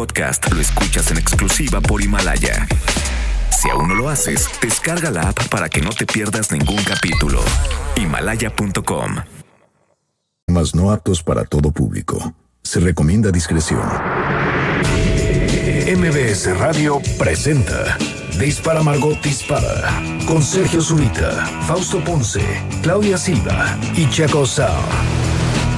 podcast lo escuchas en exclusiva por Himalaya. Si aún no lo haces, descarga la app para que no te pierdas ningún capítulo. Himalaya.com. Más no aptos para todo público. Se recomienda discreción. MBS Radio presenta Dispara Margot Dispara con Sergio Zurita, Fausto Ponce, Claudia Silva y Chaco Sao.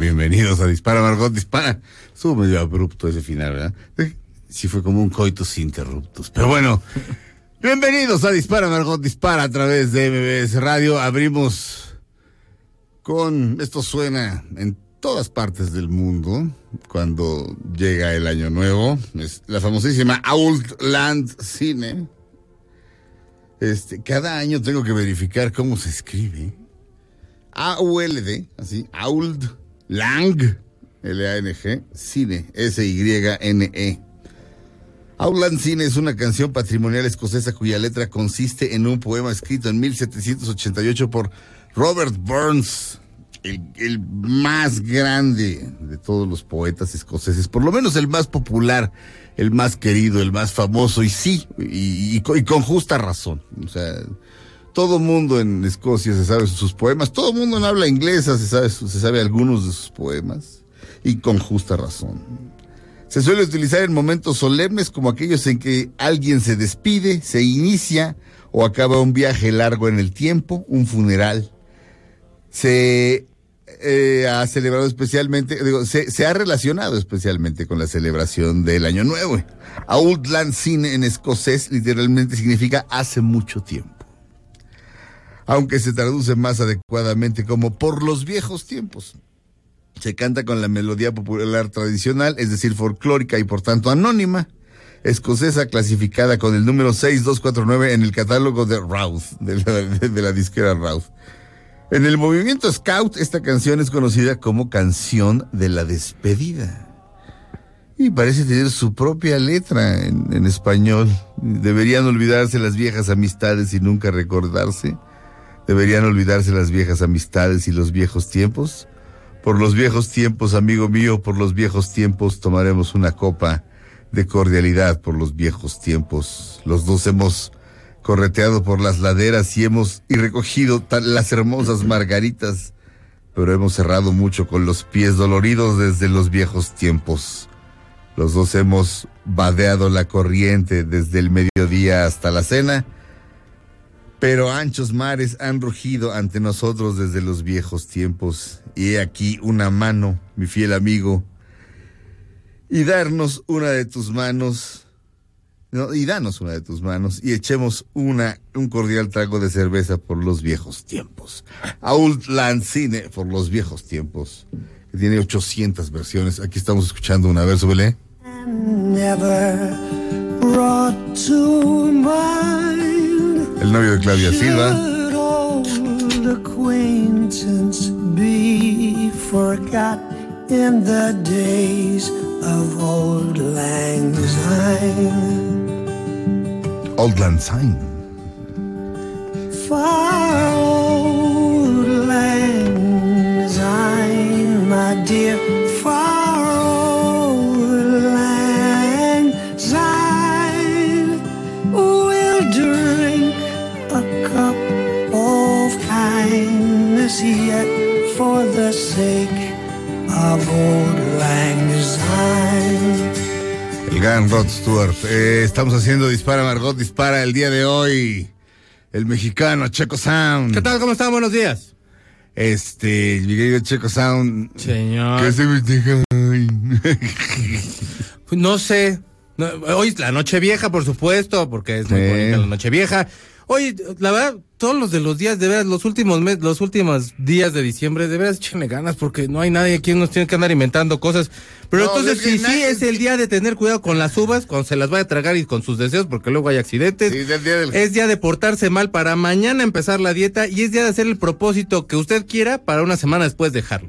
Bienvenidos a Dispara, Margot Dispara. Estuvo medio abrupto ese final, ¿verdad? Eh, Sí fue como un coitus interruptus. Pero bueno, bienvenidos a Dispara, Margot Dispara a través de MBS Radio. Abrimos con... Esto suena en todas partes del mundo cuando llega el año nuevo. Es la famosísima Outland Cine. Este, cada año tengo que verificar cómo se escribe. A-U-L-D, así, Auld Lang, L-A-N-G, Cine, S-Y-N-E. Outland Cine es una canción patrimonial escocesa cuya letra consiste en un poema escrito en 1788 por Robert Burns, el, más grande de todos los poetas escoceses, por lo menos el más popular, el más querido, el más famoso, y sí, y, y con justa razón. O sea, todo mundo en Escocia se sabe sus poemas, todo mundo en habla inglesa se sabe, se sabe algunos de sus poemas, y con justa razón. Se suele utilizar en momentos solemnes como aquellos en que alguien se despide, se inicia o acaba un viaje largo en el tiempo, un funeral. Se eh, ha celebrado especialmente, digo, se, ha relacionado especialmente con la celebración del Año Nuevo. Outland Cine en escocés literalmente significa hace mucho tiempo aunque se traduce más adecuadamente como por los viejos tiempos. Se canta con la melodía popular tradicional, es decir, folclórica y por tanto anónima, escocesa clasificada con el número 6249 en el catálogo de Routh, de la, disquera Routh. En el movimiento Scout, esta canción es conocida como canción de la despedida. Y parece tener su propia letra en español. Deberían olvidarse las viejas amistades y nunca recordarse. Deberían olvidarse las viejas amistades y los viejos tiempos. Por los viejos tiempos, amigo mío, por los viejos tiempos tomaremos una copa de cordialidad por los viejos tiempos. Los dos hemos correteado por las laderas y hemos y recogido las hermosas margaritas, pero hemos cerrado mucho con los pies doloridos desde los viejos tiempos. Los dos hemos vadeado la corriente desde el mediodía hasta la cena pero anchos mares han rugido ante nosotros desde los viejos tiempos. Y he aquí una mano, mi fiel amigo, y darnos una de tus manos, no, y danos una de tus manos, y echemos una, un cordial trago de cerveza por los viejos tiempos. Outland Cine por los viejos tiempos, que tiene 800 versiones. Aquí estamos escuchando una verso, Belé. never El novio de Claudia Silva. Should old acquaintance be forgot in the days of old lang syne? Outland Sign. Far old lang syne, my dear, El gran Rod Stewart. Eh, estamos haciendo Dispara Margot Dispara el día de hoy. El mexicano Checo Sound. ¿Qué tal? ¿Cómo están? Buenos días. Este, mi querido Checo Sound. Señor. ¿Qué se me pues No sé. Hoy es la noche vieja, por supuesto, porque es muy bonita la noche vieja. Hoy, la verdad, todos los de los días, de veras, los últimos mes, los últimos días de diciembre, de veras, échenle ganas, porque no hay nadie aquí nos tiene que andar inventando cosas. Pero No, entonces, es que sí, es el día de tener cuidado con las uvas, cuando se las vaya a tragar y con sus deseos, porque luego hay accidentes. Sí, es el día del- Es día de portarse mal para mañana empezar la dieta y es día de hacer el propósito que usted quiera para una semana después dejarlo.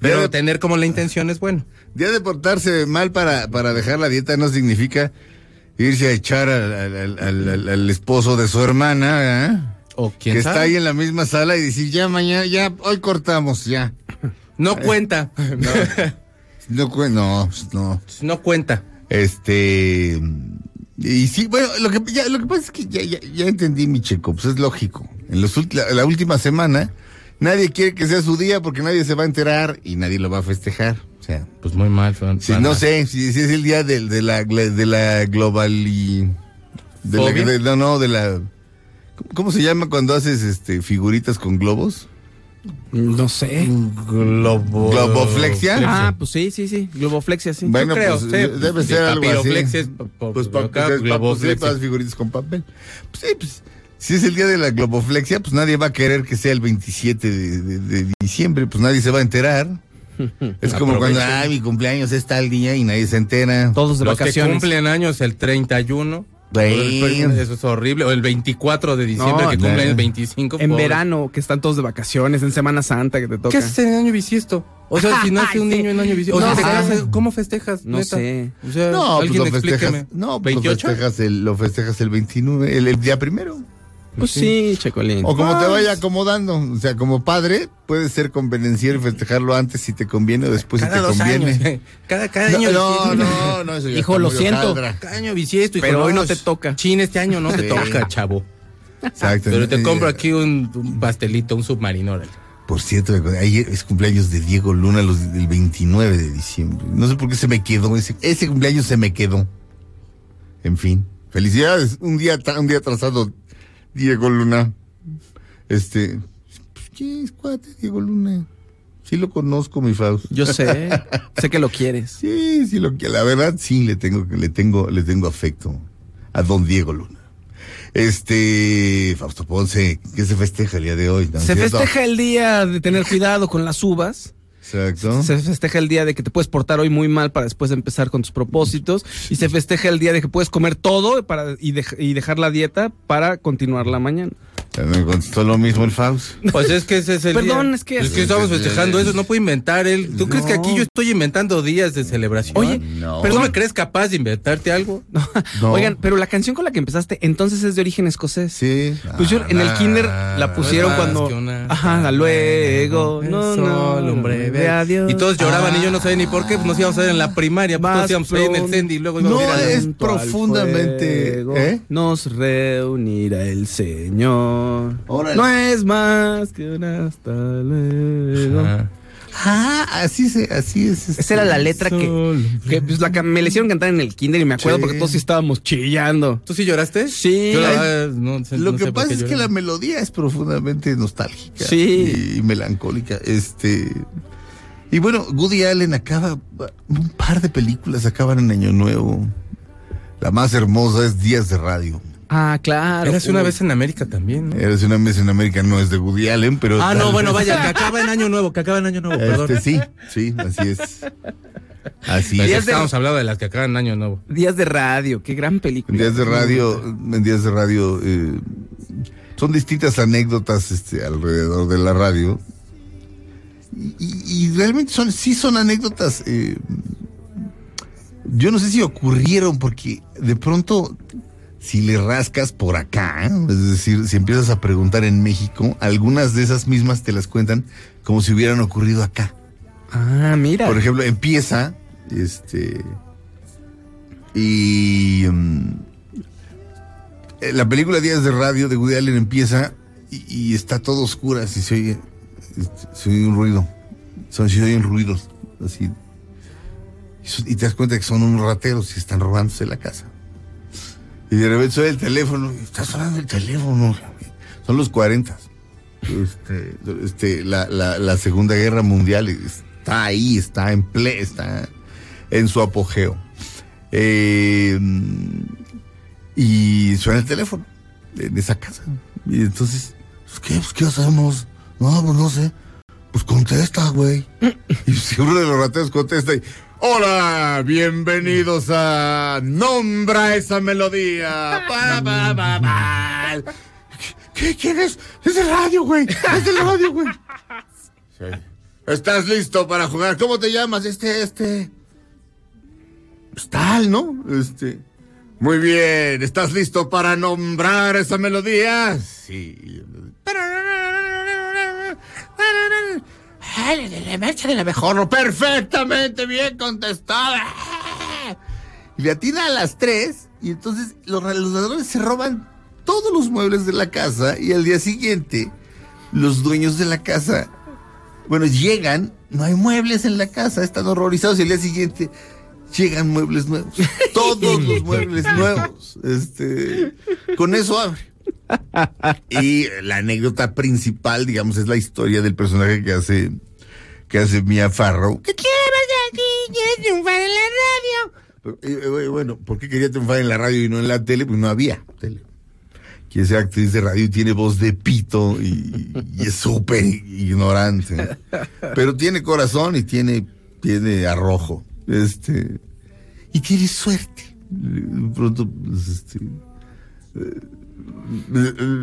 Pero de- tener como la intención es bueno. Día de portarse mal para, para dejar la dieta no significa irse a echar al- al- al- al esposo de su hermana, ¿eh? O quién que sabe. está ahí en la misma sala y decir, ya mañana, ya, hoy cortamos, ya. No cuenta. No, cu- no, no. No cuenta. Este. Y sí, bueno, lo que, ya, lo que pasa es que ya, ya, ya entendí, mi checo, pues es lógico. En los la, la última semana, nadie quiere que sea su día porque nadie se va a enterar y nadie lo va a festejar. O sea, Pues muy mal. Fran. si, no sé, si, si es el día del- de, la, de la global y. De de- no, no, de la. ¿Cómo- ¿Cómo se llama cuando haces este figuritas con globos? No sé. Globo... ¿Globoflexia? Ah, pues sí, sí, sí. Globoflexia, sí. Bueno, creo, pues sí. debe ser algo así. Pues pa- acá, pues, es pa- globoflexia. pues, para figuritas con papel. Pues sí, pues si es el día de la globoflexia, pues nadie va a querer que sea el 27 de, de- de diciembre, pues nadie se va a enterar. Es como cuando, ay, mi cumpleaños es tal día y nadie se entera. Todos de Los que vacaciones. cumplen años el 31. Eso es horrible. O el 24 de diciembre No, que no. cumplen el 25. En pobre. verano, que están todos de vacaciones, en Semana Santa que te toca. ¿Qué haces en año bisiesto? O sea, si nace un niño en año bisiesto. No o te sé. casas, ¿cómo festejas? No neta? sé. O sea, No, pues alguien lo festejas, explíqueme. no, pues lo ¿28? festejas el, lo festejas el 29, el, el día primero. Pues sí, Checolín. O como te vaya acomodando. O sea, como padre, puedes ser convenenciero y festejarlo antes si te conviene o después Cada si te dos conviene. años. Cada, cada año no, no, no, eso ya Hijo, lo siento. Cada año bisiesto. hijo, Pero hoy no te toca. Chin, este año no te toca, chavo. Exacto. Pero te compro aquí un, un pastelito, un submarino. órale. Por cierto, ayer es cumpleaños de Diego Luna los, el 29 de diciembre. No sé por qué se me quedó, ese, ese cumpleaños se me quedó. En fin, felicidades. Un día, un día atrasado, Diego Luna. Este, pues, ¿qué es cuate, Diego Luna? Sí lo conozco, mi Faust. Yo sé. sé que lo quieres. Sí, sí lo que la verdad sí le tengo le tengo le tengo afecto a don Diego Luna. Este Fausto Ponce, ¿qué se festeja el día de hoy? ¿No es Se cierto? festeja el día de tener cuidado con las uvas. Exacto. Se festeja el día de que te puedes portar hoy muy mal para después empezar con tus propósitos. Y se festeja el día de que puedes comer todo para, y, dej- y dejar la dieta para continuar la mañana. Me contestó lo mismo el Faust. Pues es que ese es el Perdón, día. es que- Es que estamos festejando eso, no puede inventar él. ¿Tú crees que aquí yo estoy inventando días de celebración? Oye, No. ¿pero no me crees capaz de inventarte algo? No. Oigan, pero la canción con la que empezaste entonces es de origen escocés. Sí. Pues yo en el Ah, kinder la pusieron cuando. Ajá, luego. No, no. Solo un breve adiós. Y todos lloraban y yo no sabía ni por qué, pues nos íbamos a ver en la primaria, pues todos íbamos a ir en el. Sendy y luego íbamos No, a la- es profundamente- fuego ¿eh? Nos reunirá el Señor. Órale. No es más que un hasta luego. Ajá. Ah, así se, así es. este. Esa era la letra que, que, pues, la que me le hicieron cantar en el kinder y me acuerdo Sí. porque todos sí estábamos chillando. ¿Tú sí lloraste? Sí. Yo la verdad, no sé- Lo no que pasa es que la melodía es profundamente nostálgica Sí. y, melancólica. Este y bueno, Woody Allen acaba un par de películas acaban en Año Nuevo. La más hermosa es Días de Radio. Ah, claro. Eras una Uy. vez en América también, ¿no? Eres una vez en América, no es de Woody Allen, pero. Ah, no, bueno, vez- vaya, que acaba en Año Nuevo, que acaba en Año Nuevo, perdón. Este, sí, sí, así es. Así es. Días de- Estamos hablando de las que acaban en Año Nuevo. Días de radio, qué gran película. En días de radio, en días de radio, eh, son distintas anécdotas este, alrededor de la radio. Y realmente son, sí son anécdotas. eh, yo no sé si ocurrieron porque de pronto, si le rascas por acá, es decir, si empiezas a preguntar en México, algunas de esas mismas te las cuentan como si hubieran ocurrido acá. Ah, mira. Por ejemplo, empieza, este, y mm, eh, la película Días de Radio de Woody Allen empieza y, y está todo oscura, así se oye, este, se oye un ruido, son, se oyen ruidos, así. Y te das cuenta que son unos rateros y están robándose la casa. Y de repente suena el teléfono, está sonando el teléfono. Son los 40. Este, este, la, la, la Segunda Guerra Mundial está ahí, está en ple, está en su apogeo. Eh, y suena el teléfono en esa casa. Y entonces, pues, ¿qué, pues, ¿qué hacemos? No, pues no sé. Pues contesta, güey. Y uno de los rateros contesta y, hola, bienvenidos a Nombra esa melodía. Pa, pa, pa. ¿Qué, ¿Quién es? Es el radio, güey. Es el radio, güey. Sí. ¿Estás listo para jugar? ¿Cómo te llamas? Este, este. Pues tal, ¿no? Este. Muy bien. ¿Estás listo para nombrar esa melodía? Sí. Ay, la marcha de la mejor. Perfectamente bien contestada. Y le atina a las tres. Y entonces los, los ladrones se roban todos los muebles de la casa. Y al día siguiente, los dueños de la casa, bueno, llegan. No hay muebles en la casa. Están horrorizados. Y al día siguiente llegan muebles nuevos. Todos los muebles nuevos. Este, con eso abre. Y la anécdota principal, digamos, es la historia del personaje que hace que hace Mia Farrow. ¿Qué quieres aquí? ¿Quieres triunfar en la radio? Eh, eh, Bueno, ¿por qué quería triunfar en la radio y no en la tele? Pues no había tele. Quiere ser actriz de radio y tiene voz de pito y, y es súper ignorante. Pero tiene corazón y tiene, tiene arrojo. Este, y tiene suerte. Pronto, pues, este,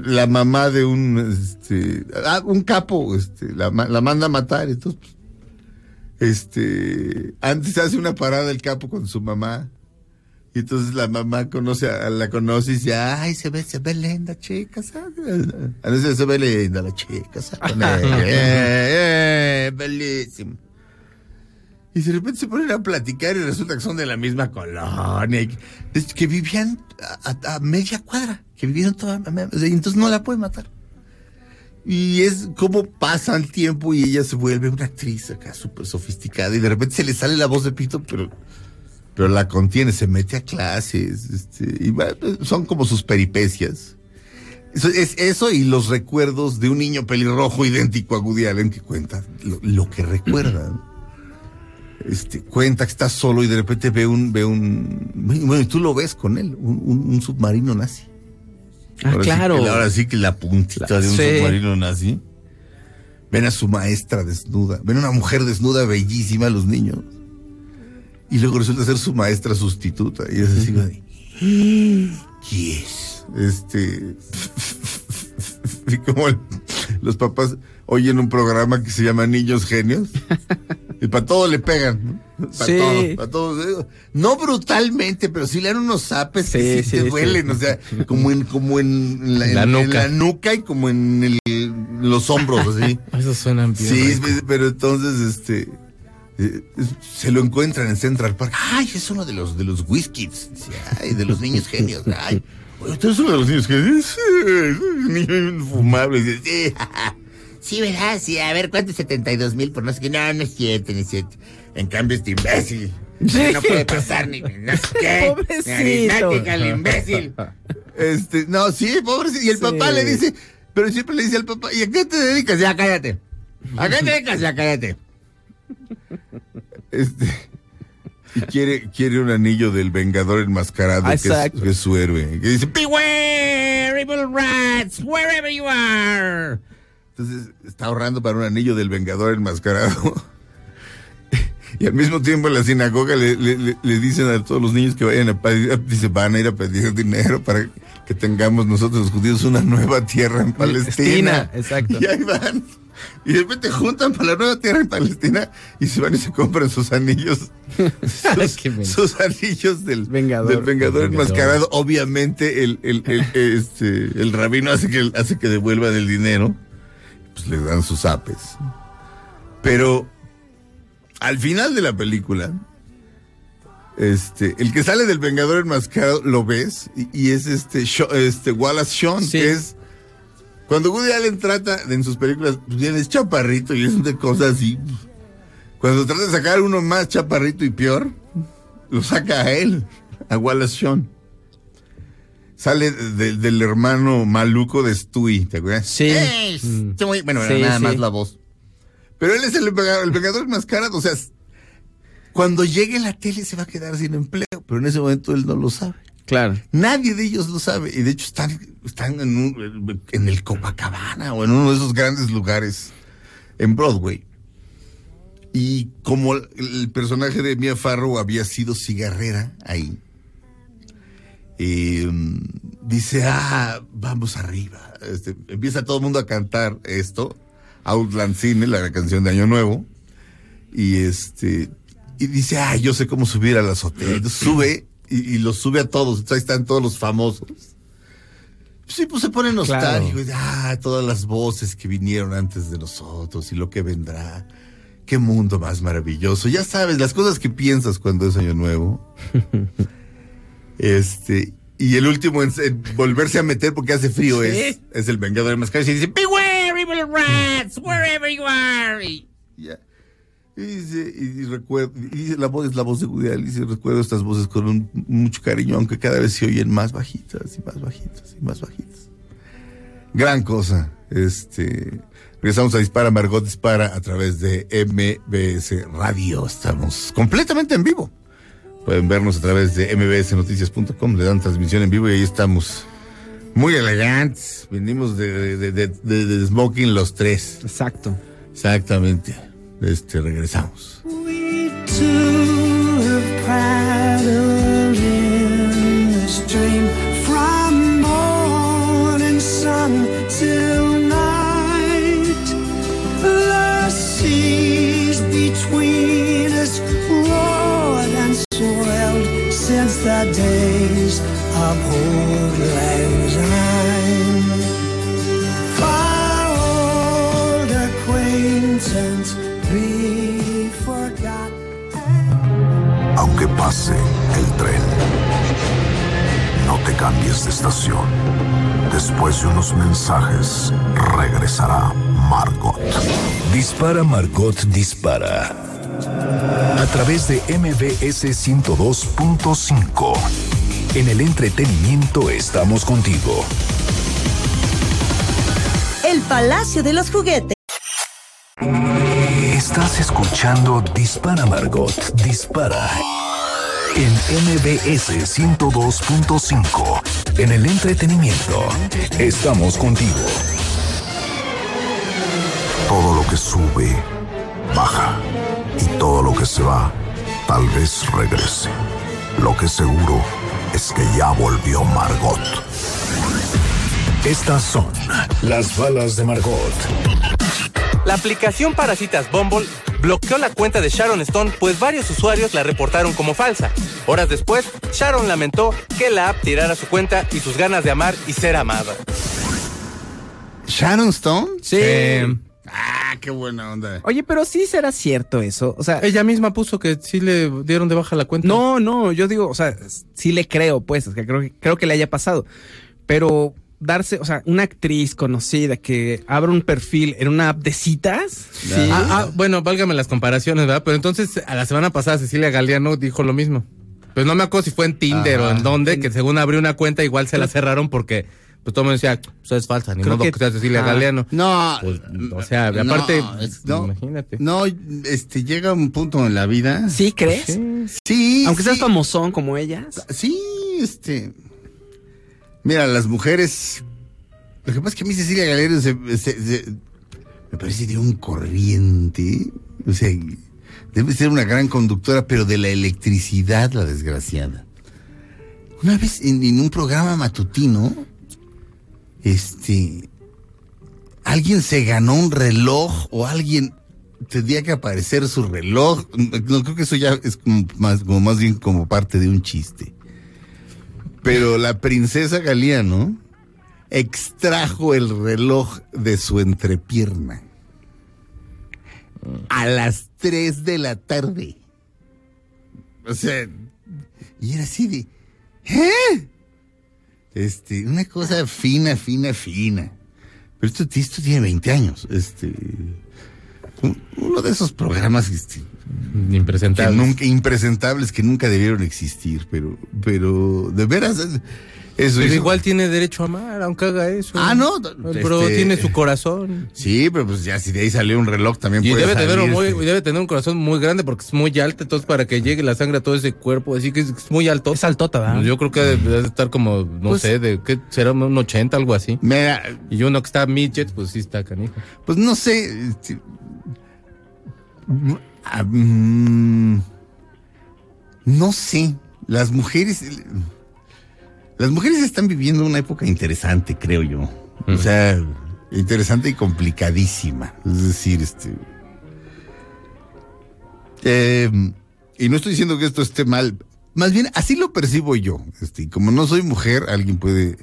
la mamá de un este ah, un capo este la, la manda a matar entonces pues, este antes hace una parada el capo con su mamá y entonces la mamá conoce a, la conoce y dice ay se ve se ve linda chica ¿sabes? a veces se ve linda la chica ¿sabes? Eh, eh, bellísimo y de repente se ponen a platicar y resulta que son de la misma colonia. que, vivían a, a- a media cuadra. Que vivieron toda. entonces no la pueden matar. Y es como pasa el tiempo y ella se vuelve una actriz acá súper sofisticada. Y de repente se le sale la voz de pito, pero, pero la contiene, se mete a clases. Este, y va- son como sus peripecias. Eso, es eso y los recuerdos de un niño pelirrojo idéntico a Woody Allen que cuenta lo, que recuerda. este, cuenta que está solo y de repente ve un, ve un, bueno, y tú lo ves con él, un submarino nazi. Ah, Ahora sí claro. que- ahora sí que la puntita de un sí. submarino nazi. Ven a su maestra desnuda, ven a una mujer desnuda bellísima los niños. Y luego resulta ser su maestra sustituta. Y es así, de, ¿qué es? Este. y como el- los papás oyen un programa que se llama Niños Genios. Y para todo le pegan. ¿no? Para Sí. todo, para todo. No brutalmente, pero sí le dan unos zapes que Sí, sí, te sí. duelen. O sea, como en, como en la, La en- en nuca. la nuca y como en, el- los hombros, así. Esos suenan bien. Sí, rico. pero entonces, este, eh, se lo encuentran en Central Park. Ay, es uno de los, de los whiskies. Ay, de los niños genios. Ay, ¿usted es uno de los niños genios? Sí, es un niño infumable. Sí, sí, ¿verdad? Sí, a ver, ¿cuánto es 72 mil por no sé qué? No, no es cierto, es cierto. En cambio, este imbécil. No puede pasar ni no sé qué. Pobrecito. Ni el imbécil. Este, no, sí, pobrecito. Y el Sí. papá le dice, pero siempre le dice al papá, ¿y a qué te dedicas? Ya cállate. ¿A qué te dedicas? Ya cállate. Este. Y quiere, quiere un anillo del Vengador enmascarado, que es, que es su héroe. Que dice, Beware, evil rats, wherever you are. Entonces está ahorrando para un anillo del Vengador enmascarado. Y al mismo tiempo en la sinagoga le, le- le- le dicen a todos los niños que vayan a pedir, dice, van a ir a pedir dinero para que tengamos nosotros los judíos una nueva tierra en Palestina. Palestina, exacto. Y ahí van. Y de repente juntan para la nueva tierra en Palestina y se van y se compran sus anillos. Sus, anillos del Vengador. del Vengador enmascarado. Obviamente el, el, el- este, el rabino hace que, hace que devuelvan el dinero. Pues le dan sus apes. Pero al final de la película, este, el que sale del Vengador enmascarado lo ves y, y es este, este Wallace Shawn, Sí. que es cuando Woody Allen trata en sus películas, pues bien, es chaparrito y es de cosas así. Cuando trata de sacar uno más chaparrito y peor, lo saca a él, a Wallace Shawn. Sale de- del hermano maluco de Stewie, ¿te acuerdas? Sí. ¡Ey, Mm. Stewie! Bueno, era nada sí. más la voz. Pero él es el, el vengador enmascarado, o sea, cuando llegue la tele se va a quedar sin empleo, pero en ese momento él no lo sabe. Claro. Nadie de ellos lo sabe. Y de hecho están, están en, un- en el Copacabana o en uno de esos grandes lugares en Broadway. Y como el, el personaje de Mia Farrow había sido cigarrera ahí, eh, dice, ah, vamos arriba. Este, empieza todo el mundo a cantar esto, Outland Cine, la canción de Año Nuevo. Y este, y dice, ah, yo sé cómo subir a la azotea. Entonces sube y, y los sube a todos. Entonces ahí están todos los famosos. Sí, pues se pone nostálgico. y, ah, todas las voces que vinieron antes de nosotros y lo que vendrá. Qué mundo más maravilloso. Ya sabes, las cosas que piensas cuando es año nuevo. este, y el último en, en volverse a meter porque hace frío es, es el vengador más caro y dice, Beware, evil rats, wherever you are. Y, dice, y, y recuerdo, y dice, la voz es la voz de Woody Allen, dice, recuerdo estas voces con un- mucho cariño, aunque cada vez se oyen más bajitas y más bajitas y más bajitas. Gran cosa. Este, regresamos a Dispara, Margot Dispara a través de MBS Radio. Estamos completamente en vivo. Pueden vernos a través de mbsnoticias.com, le dan transmisión en vivo y ahí estamos. Muy elegantes. Venimos de, de, de, de- de smoking los tres. Exacto. Exactamente. Este, regresamos. We two have the days of old lang syne. Far old acquaintance be forgot. Aunque pase el tren, no te cambies de estación. Después de unos mensajes, regresará Margot. Dispara Margot Dispara. A través de MBS 102.5. En el entretenimiento estamos contigo. El Palacio de los Juguetes. Estás escuchando Dispara Margot Dispara. En MBS 102.5. En el entretenimiento estamos contigo. Todo lo que sube, baja. Todo lo que se va, tal vez regrese. Lo que seguro es que ya volvió Margot. Estas son las balas de Margot. La aplicación para citas Bumble bloqueó la cuenta de Sharon Stone, pues varios usuarios la reportaron como falsa. Horas después, Sharon lamentó que la app tirara su cuenta y sus ganas de amar y ser amada. ¿Sharon Stone? Sí. Ah, qué buena onda. Oye, pero sí será cierto eso. O sea, Ella misma puso que sí le dieron de baja la cuenta. no, no, yo digo, o sea, sí le creo, pues, es que creo, que- creo que le haya pasado. Pero darse, o sea, una actriz conocida que abra un perfil en una app de citas, sí. Ah, ah, bueno, válgame las comparaciones, ¿verdad? Pero entonces, a la semana pasada Cecilia Galeano dijo lo mismo. Pues no me acuerdo si fue en Tinder o en dónde, que según abrió una cuenta, igual se la cerraron porque pues todo el mundo decía, pues es falsa, ni Creo modo que, que- sea Cecilia ah, Galeano. No, Pues, o sea, no, aparte, es- no, imagínate. No, este, llega un punto en la vida. ¿Sí crees? Sí. Aunque sí. seas famosón como ellas. Sí, este. Mira, las mujeres. Lo que pasa es que a mí Cecilia Galero se, se- se- me parece de un corriente. O sea, debe ser una gran conductora, pero de la electricidad, la desgraciada. Una vez en, en un programa matutino, este. Alguien se ganó un reloj o alguien tendría que aparecer su reloj. No creo que eso ya es como más, como bien como parte de un chiste. Pero la princesa Galiano extrajo el reloj de su entrepierna a las 3 de la tarde. O sea, y era así de, ¿eh? Este, una cosa fina, fina, fina. Pero esto, esto tiene 20 años. Este, un- uno de esos programas este, que Impresentable. nunca, impresentables que nunca debieron existir, pero, pero de veras, eso hizo- igual tiene derecho a amar, aunque haga eso. Ah, no, Pero este- tiene su corazón. Sí, pero pues ya si de ahí salió un reloj también Y puede debe tener, muy, este, debe tener un corazón muy grande porque es muy alto, entonces para que llegue la sangre a todo ese cuerpo, así que es es muy alto. Es altota, ¿verdad? Yo creo que debe, estar como, no Pues- sé, de qué será un 80, algo así. Mira, Y uno que está midget, pues sí está canijo. pues no sé. este, ah, mm, no sé. Las mujeres. Las mujeres están viviendo una época interesante, creo yo. O sea, interesante y complicadísima. Es decir, este. eh, y no estoy diciendo que esto esté mal. Más bien, así lo percibo yo. Este, como no soy mujer, alguien puede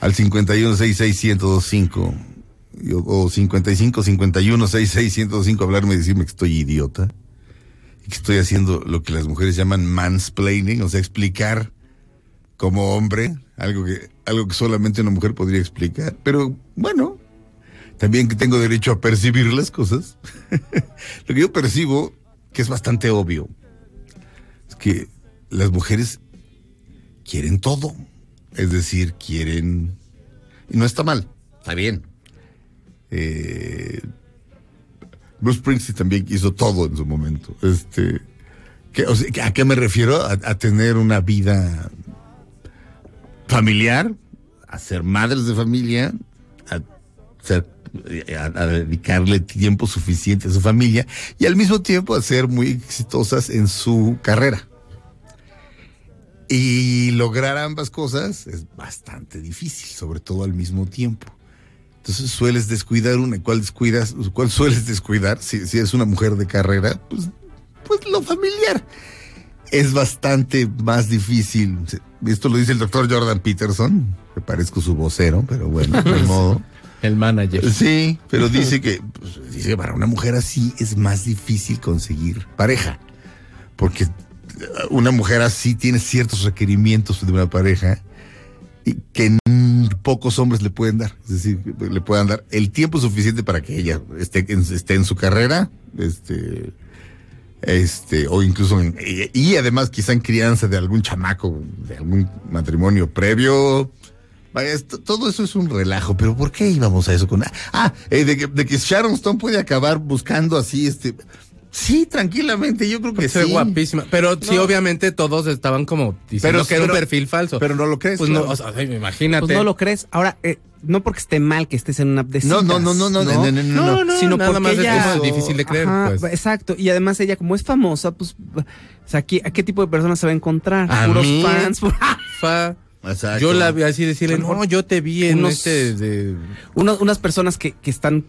al 51661025 y- o, o 55 51 66 hablarme y decirme que estoy idiota y que estoy haciendo lo que las mujeres llaman mansplaining, o sea, explicar como hombre algo que algo que solamente una mujer podría explicar, pero bueno, también que tengo derecho a percibir las cosas. lo que yo percibo que es bastante obvio es que las mujeres quieren todo. Es decir, quieren... Y no está mal, está bien. Eh, Bruce Springsteen también hizo todo en su momento. Este, o ¿A qué me refiero? A tener una vida familiar, a ser madres de familia, a, a dedicarle tiempo suficiente a su familia y al mismo tiempo a ser muy exitosas en su carrera. Y lograr ambas cosas es bastante difícil, sobre todo al mismo tiempo. Entonces sueles descuidar una, ¿cuál descuidas? ¿Cuál sueles descuidar? Si, si eres una mujer de carrera, pues, pues lo familiar. Es bastante más difícil. Esto lo dice el doctor Jordan Peterson. Me parezco su vocero, pero bueno, de modo. El manager. Sí, pero dice que, pues, dice que para una mujer así es más difícil conseguir pareja. Porque una mujer así tiene ciertos requerimientos de una pareja y que pocos hombres le pueden dar. Es decir, que le puedan dar el tiempo suficiente para que ella esté en, esté en su carrera, este, este, o incluso y, además quizá en crianza de algún chamaco, de algún matrimonio previo. Esto- todo eso es un relajo, pero ¿por qué íbamos a eso con ah eh, de, de que Sharon Stone puede acabar buscando así este sí tranquilamente yo creo que Ser sí guapísima. Pero sí, No. obviamente todos estaban como diciendo Pero- que era un pero- perfil falso. pero no lo crees Pues no, claro. o sea, imagínate. Pues no lo crees. Ahora, eh, no porque esté mal que estés en una app de No, no, citas, no, no, no, no, no, no, no, no. sino nada porque más es ella... como difícil de creer, Ajá, pues. Exacto. Y además ella, como es famosa, pues, o sea, ¿aquí- ¿a qué tipo de personas se va a encontrar? A Puros mí. fans. Fa- Exacto. Yo la vi así decirle, no, yo te vi en Unos- este de... Unos- unas personas que, que están...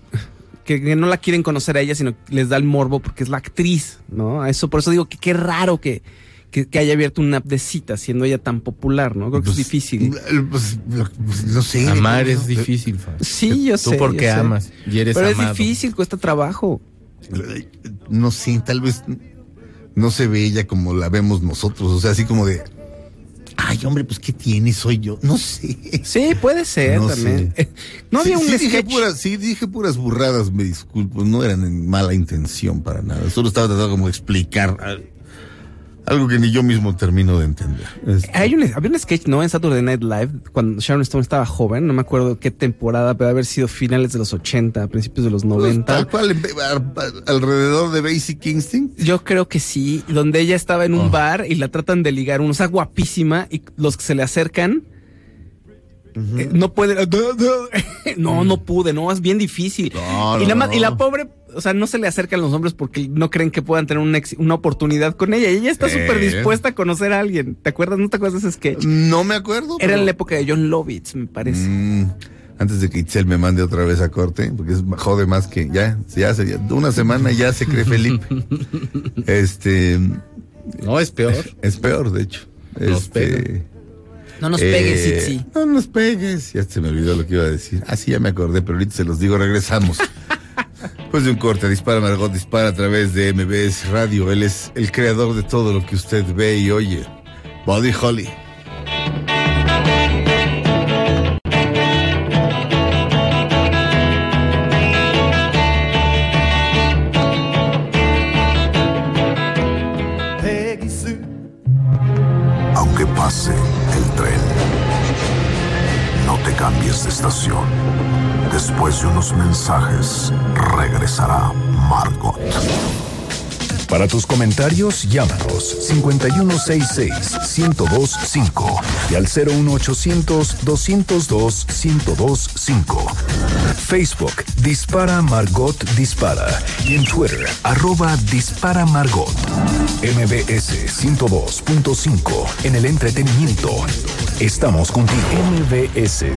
Que, que no la quieren conocer a ella, sino que les da el morbo porque es la actriz, ¿no? A Eso, por eso digo que qué raro que, que, que haya abierto una app de citas siendo ella tan popular, ¿no? Creo que Pues, es difícil. pues, lo- pues, no sé Amar no, es no, difícil, Fa. Sí, yo sé. Tú porque yo sé. amas y eres Pero amado. es difícil, cuesta trabajo. no sé tal vez no se ve ella como la vemos nosotros o sea así como de ay hombre pues qué tiene soy yo no sé Sí, puede ser No también. sé. No había Sí, un sí dije sketch. puras, sí, dije puras burradas, me disculpo, no eran en mala intención para nada. Solo estaba tratando como de explicar algo que ni yo mismo termino de entender. Este, Hay un, había un sketch, ¿no? En Saturday Night Live, cuando Sharon Stone estaba joven, no me acuerdo qué temporada, pero haber sido finales de los 80, principios de los pues, 90. tal cual, alrededor de Basic Instinct. Yo creo que sí, donde ella estaba en un Oh. bar y la tratan de ligar, una, o sea, guapísima, y los que se le acercan eh, no pueden. no, no pude, no, es bien difícil. No, y, más- no. y la pobre, o sea, no se le acercan los hombres porque no creen que puedan tener una, ex- una oportunidad con ella. Y ella está Eh. súper dispuesta a conocer a alguien. ¿Te acuerdas? ¿No te acuerdas de ese sketch? No me acuerdo. Era pero- en la época de John Lovitz, me parece. Mm, antes de que Itzel me mande otra vez a corte, porque es jode más que ya, ya se, ya- una semana ya se cree Felipe. este, No, es peor. es peor, de hecho. Nos Este. No nos eh, pegues, Itzi. No nos pegues. Ya se me olvidó lo que iba a decir. Ah, sí, ya me acordé, pero ahorita se los digo, regresamos. Después de un corte, dispara Margot, dispara a través de MBS Radio. Él es el creador de todo lo que usted ve y oye. Body Holly. Aunque pase el tren, no te cambies de estación Después de unos mensajes, regresará Margot. Para tus comentarios, llámanos 5166-1025 y al 01800-202-1025. Facebook, Dispara Margot Dispara. Y en Twitter, arroba Dispara Margot. MBS 102.5 en el entretenimiento. Estamos contigo. MBS.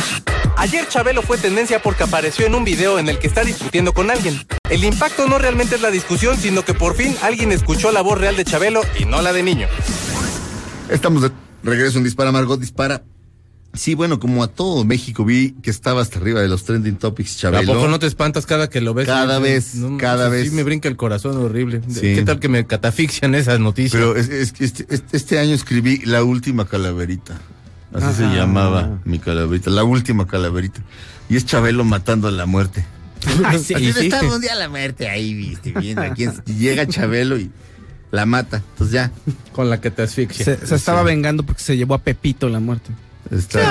Ayer Chabelo fue tendencia porque apareció en un video en el que está discutiendo con alguien. El impacto no realmente es la discusión, sino que por fin alguien escuchó la voz real de Chabelo y no la de niño. Estamos de regreso en Dispara Margot Dispara. Sí, bueno, como a todo México vi que estaba hasta arriba de los trending topics ¿A Chabelo. poco no te espantas cada que lo ves? Cada vez, cada vez. Sí, me brinca el corazón horrible. Sí. ¿Qué tal que me catafixian esas noticias? Pero es, es que este, este- este año escribí La Última Calaverita. Así se llamaba mi calaverita, La Última Calaverita. Y es Chabelo matando a la muerte. Ay, sí. Así sí. estaba un día la muerte ahí, viste, viendo aquí. Llega Chabelo y la mata. Entonces ya. Con la que te asfixia. Se, se estaba vengando porque se llevó a Pepito la muerte. Está.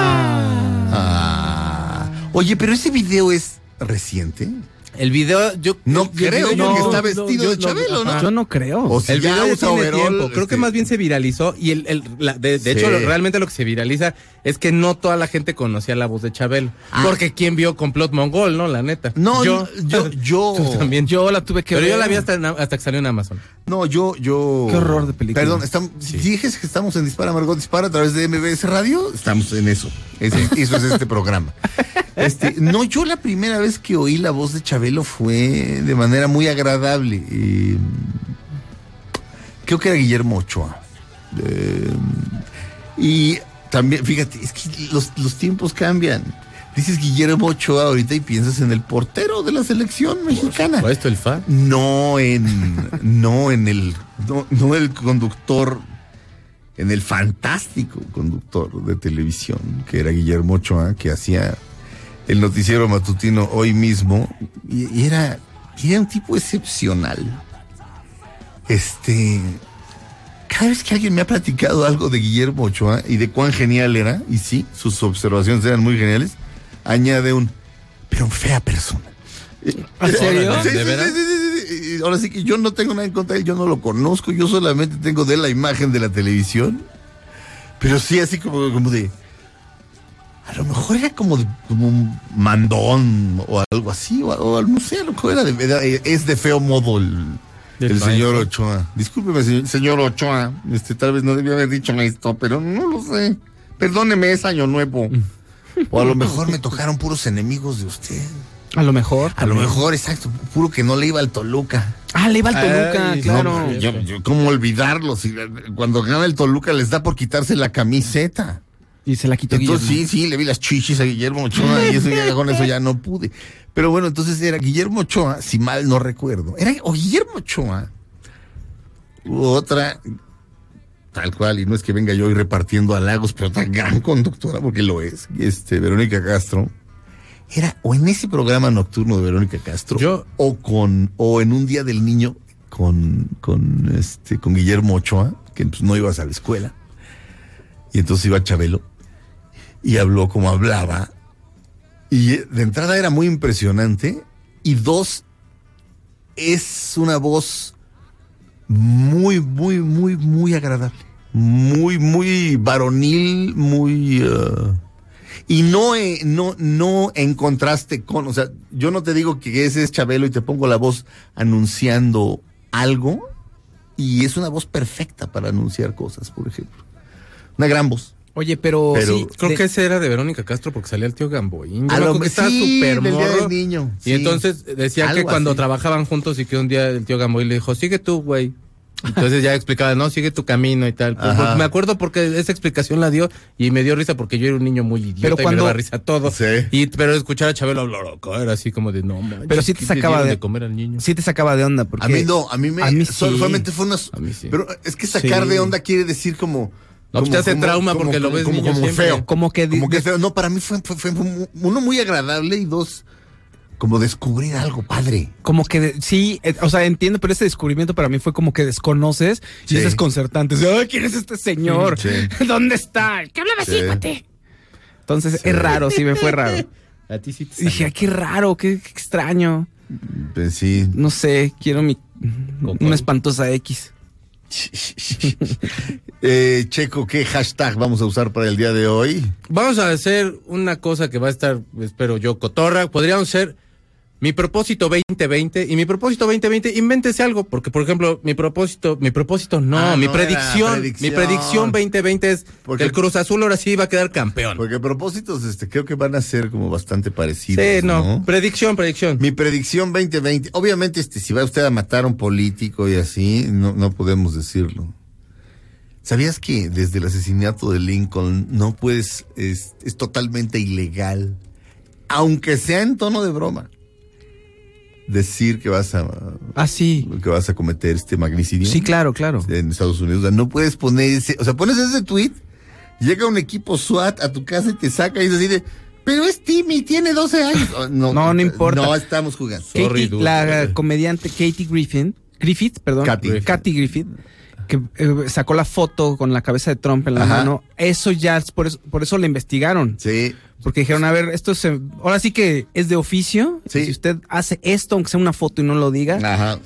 Ah. Oye, pero ese video es reciente. El video, yo No el creo, video- no, está no, vestido yo de Chabelo, ¿no? ajá. Yo no creo. O si El video ya usa tiene tiempo. Creo este- que más bien se viralizó y el, el- la- de, de Sí. hecho lo- realmente lo que se viraliza es que no toda la gente conocía la voz de Chabelo. Ah. Porque quién vio Complot Mongol, ¿no? La neta. No, yo, yo- yo- Tú también. Yo la tuve que Pero ver. yo la vi hasta, en- hasta que salió en Amazon. No, yo, yo. Qué horror de película. Perdón, estamos, ¿dijes que estamos en Dispara Margot Dispara a través de MBS Radio? Estamos en eso. Ese- eso es este programa. Este, no, yo la primera vez que oí la voz de Chabelo fue de manera muy agradable. Eh, creo que era Guillermo Ochoa. Eh, y también, fíjate, es que los, los tiempos cambian. Dices Guillermo Ochoa ahorita y piensas en el portero de la selección mexicana. ¿O esto el fa? No en, no en el, no, no el conductor, en el fantástico conductor de televisión, que era Guillermo Ochoa, que hacía el noticiero matutino hoy mismo, y, y era, y era un tipo excepcional. Este, cada vez que alguien me ha platicado algo de Guillermo Ochoa y de cuán genial era, y sí, sus observaciones eran muy geniales, añade un, pero fea persona. ¿En serio? Sí, ¿De sí, veras? sí, Ahora sí que yo no tengo nada en contra de él, yo no lo conozco, yo solamente tengo de él la imagen de la televisión. Pero sí, así como, como de. A lo mejor era como, de- como un mandón o algo así, o, o no sé, a lo mejor era de, era- es de feo modo el, El señor. Ochoa. Discúlpeme, señor, señor Ochoa, este, tal vez no debía haber dicho esto, pero no lo sé. Perdóneme, es año nuevo. O a lo mejor me tocaron puros enemigos de usted. A lo mejor. A lo mejor, exacto, puro que no le iba al Toluca. Ah, le iba al Toluca, Ay, claro. No, yo, yo, ¿Cómo olvidarlo? Si, cuando gana el Toluca les da por quitarse la camiseta. Y se la quitó Entonces Guillermo. sí, sí, le vi las chichis a Guillermo Ochoa y eso ya, con eso ya no pude. Pero bueno, entonces era Guillermo Ochoa, si mal no recuerdo. Era o Guillermo Ochoa u otra, tal cual, y no es que venga yo hoy repartiendo halagos, pero otra gran conductora, porque lo es, este, Verónica Castro. Era o en ese programa nocturno de Verónica Castro, Yo- o con, o en un día del niño con, con este, con Guillermo Ochoa, que pues, no ibas a la escuela. Y entonces iba Chabelo y habló como hablaba. Y de entrada era muy impresionante. Y dos, es una voz muy, muy, muy, muy agradable. Muy, muy varonil, muy... eh, y no, eh, no, no en contraste con, o sea, yo no te digo que ese es Chabelo y te pongo la voz anunciando algo, y es una voz perfecta para anunciar cosas, por ejemplo. Una gran voz. Oye, pero, Pero sí, Creo de- que ese era de Verónica Castro porque salía el tío Gamboín. Yo A lo que estaba sí, súper del Niño, Y sí. entonces decía que cuando así. trabajaban juntos y que un día el tío Gamboín le dijo, sigue tú, güey. Entonces ya explicaba, no, sigue tu camino y tal. Pues, me acuerdo porque esa explicación la dio y me dio risa porque yo era un niño muy idiota Pero y me daba risa todo. Sí. Y, pero escuchar a Chabelo hablar loco era así como de, no, manches, Pero sí te ¿qué le sacaba dieron de- comer al niño. Sí te sacaba de onda. Porque A mí no, a mí me. A mí sí. Solamente fue una. A mí sí. Pero es que sacar Sí. de onda quiere decir como. No, pues te hace trauma porque lo ves como, como feo. Como que, Como que feo. No, para mí fue, fue, fue mu- uno muy agradable y dos, como descubrir algo padre. como que sí, eh, o sea, entiendo, pero ese descubrimiento para mí fue como que desconoces y es desconcertante. Es de, Ay, ¿quién es este señor? Sí. ¿Dónde está? ¿Qué hablaba así, cuate? Entonces es raro, sí me fue raro. A ti sí te Y dije, ay, qué raro, qué, qué extraño. Pues sí. No sé, quiero mi ¿Con una espantosa X. Eh, Checo, ¿qué hashtag vamos a usar para el día de hoy? Vamos a hacer una cosa que va a estar, espero yo, cotorra. Podríamos ser mi propósito 2020 y mi propósito 2020, invéntese algo, porque por ejemplo, mi propósito, mi propósito no, Ah, mi no era predicción, predicción. mi predicción 2020 es Porque- que el Cruz Azul ahora sí va a quedar campeón. Porque propósitos, este, creo que van a ser como bastante parecidos. sí, no, ¿no? predicción, predicción. Mi predicción 2020, obviamente, este, si va usted a matar a un político y así, no, no podemos decirlo. ¿Sabías que desde el asesinato de Lincoln no puedes, es, es totalmente ilegal, aunque sea en tono de broma, decir que vas a, Ah, sí. que vas a cometer este magnicidio? Sí, claro, claro. En Estados Unidos, o sea, no puedes poner ese, o sea, pones ese tweet, llega un equipo SWAT a tu casa y te saca y es así de, pero es Timmy, tiene 12 años. Oh, No, No, no importa. No estamos jugando. Sorry, Katie, dude. la comediante Katie Griffin, Griffith, perdón, Katy. Katy Griffith, que eh, sacó la foto con la cabeza de Trump en la Ajá. mano, eso ya es por eso, por eso la investigaron. Sí, Porque dijeron, a ver, esto se, ahora sí que es de oficio. Sí. Si usted hace esto, aunque sea una foto y no lo diga, ajá.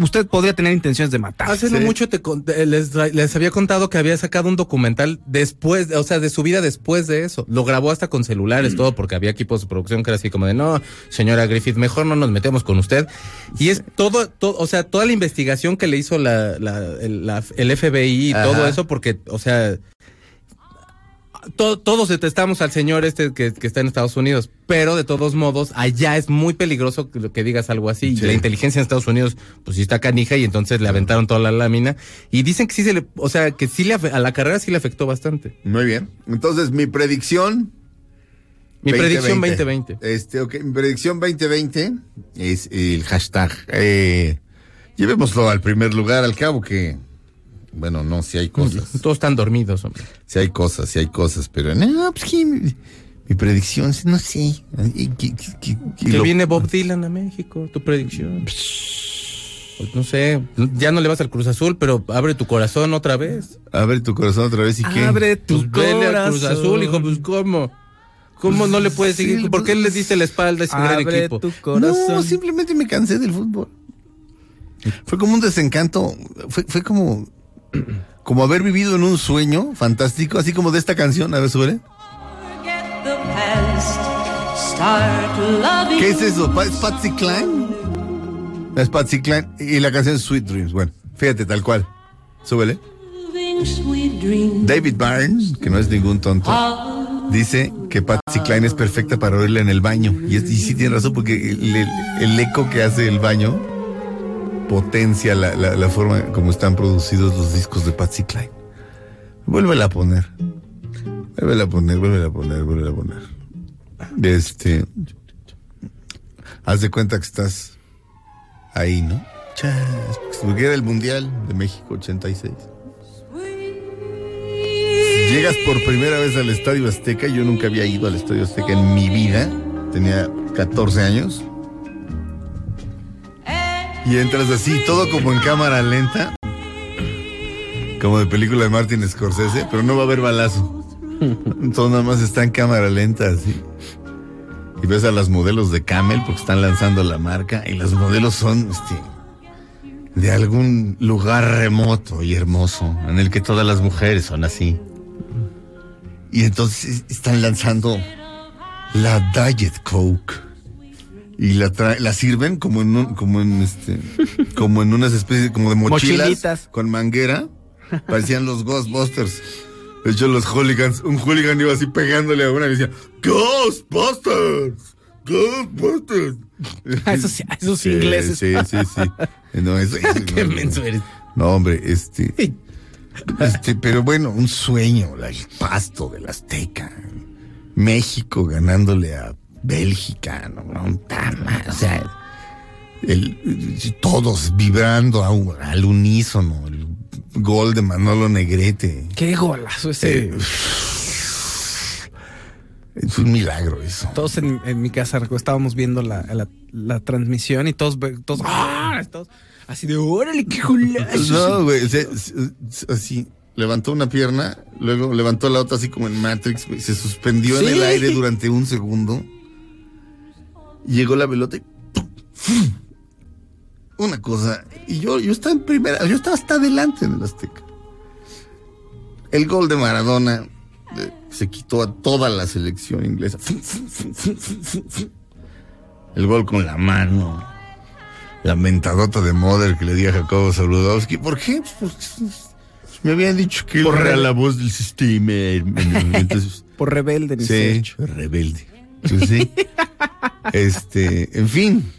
usted podría tener intenciones de matar. Hace no Sí. mucho te eh, les, les había contado que había sacado un documental después, o sea, de su vida después de eso. Lo grabó hasta con celulares, todo, porque había equipos de producción que era así como de, no, señora Griffith, mejor no nos metemos con usted. Y es todo, todo o sea, toda la investigación que le hizo la, la- el, la- el FBI y Ajá. todo eso, porque, o sea, to- todos detestamos al señor este que, que está en Estados Unidos, pero de todos modos, allá es muy peligroso que, que digas algo así. Sí. La inteligencia en Estados Unidos, pues sí está canija y entonces le aventaron toda la lámina. Y dicen que sí se le, o sea, que sí le, a la carrera sí le afectó bastante. Muy bien. Entonces, mi predicción. Mi predicción 2020. Este, ok, mi predicción 2020 es el hashtag. Eh, llevémoslo al primer lugar, al cabo que. Bueno, no, si hay cosas. Todos están dormidos, hombre. Si hay cosas, si hay cosas, pero no, pues que mi, mi predicción, no sé. Que- que- que- que Que lo- viene Bob Dylan a México, tu predicción. Pues no sé, ya no le vas al Cruz Azul, pero abre tu corazón otra vez. Abre tu corazón otra vez y qué. Abre tu Pues vele al Cruz. Azul, hijo, pues cómo. ¿Cómo no le puedes Sí, seguir? ¿Por qué pues- le diste la espalda a ese gran Abre equipo? tu corazón. No, simplemente me cansé del fútbol. Fue como un desencanto, fue, fue como, como haber vivido en un sueño fantástico, así como de esta canción, a ver, sube. ¿Qué es eso? ¿Es Patsy Cline? Es Patsy Cline y la canción Sweet Dreams. Bueno, fíjate, tal cual. Súbele. David Byrne, que no es ningún tonto, dice que Patsy Cline es perfecta para oírla en el baño. Y, es- y sí tiene razón, porque el, el- el eco que hace el baño potencia la, forma como están producidos los discos de Patsy Cline. Vuélvela a poner. Vuélvela a poner, vuélvela a poner, vuélvela a poner. Este. Haz de cuenta que estás ahí, ¿no? Porque era el Mundial de México 86. Llegas por primera vez al Estadio Azteca. Yo nunca había ido al Estadio Azteca en mi vida. Tenía 14 años. Y entras así, todo como en cámara lenta. Como de película de Martin Scorsese, pero no va a haber balazo. Todo nada más está en cámara lenta, así. Y ves a las modelos de Camel porque están lanzando la marca. Y las modelos son, este, de algún lugar remoto y hermoso, en el que todas las mujeres son así. Y entonces están lanzando la Diet Coke. Y la, trae- la sirven como en un- como en este, como en unas especies como de mochilas Mochilitas. con manguera. Parecían los Ghostbusters. De hecho, los hooligans, un hooligan iba así pegándole a una y decía, Ghostbusters, Ghostbusters. Esos, esos Sí, ingleses. Sí, sí, sí. No, eso, eso- Qué no, menso eres. No, hombre, este. Este, pero bueno, un sueño, el pasto del Azteca. México ganándole a Bélgica, no, mal, o sea, el- todos vibrando a al unísono, el gol de Manolo Negrete. Qué golazo ese. Eh, es un milagro eso. Todos en, en mi casa estábamos viendo la, la- la transmisión y todos, todos, ¡ah! todos así de órale, qué golazo. No, güey, así, levantó una pierna, luego levantó la otra así como en Matrix, güey, se suspendió en el aire durante un segundo, llegó la pelota y ¡pum! una cosa, y yo, yo estaba en primera, yo estaba hasta adelante en el Azteca. El gol de Maradona eh, se quitó a toda la selección inglesa. El gol con la mano. La mentadota de Mother que le di a Jacobo Saludowski. ¿Por qué? Pues, pues, me habían dicho que Por la voz del sistema. Entonces, Por rebelde, sí, rebelde. Pues sí. este, en fin.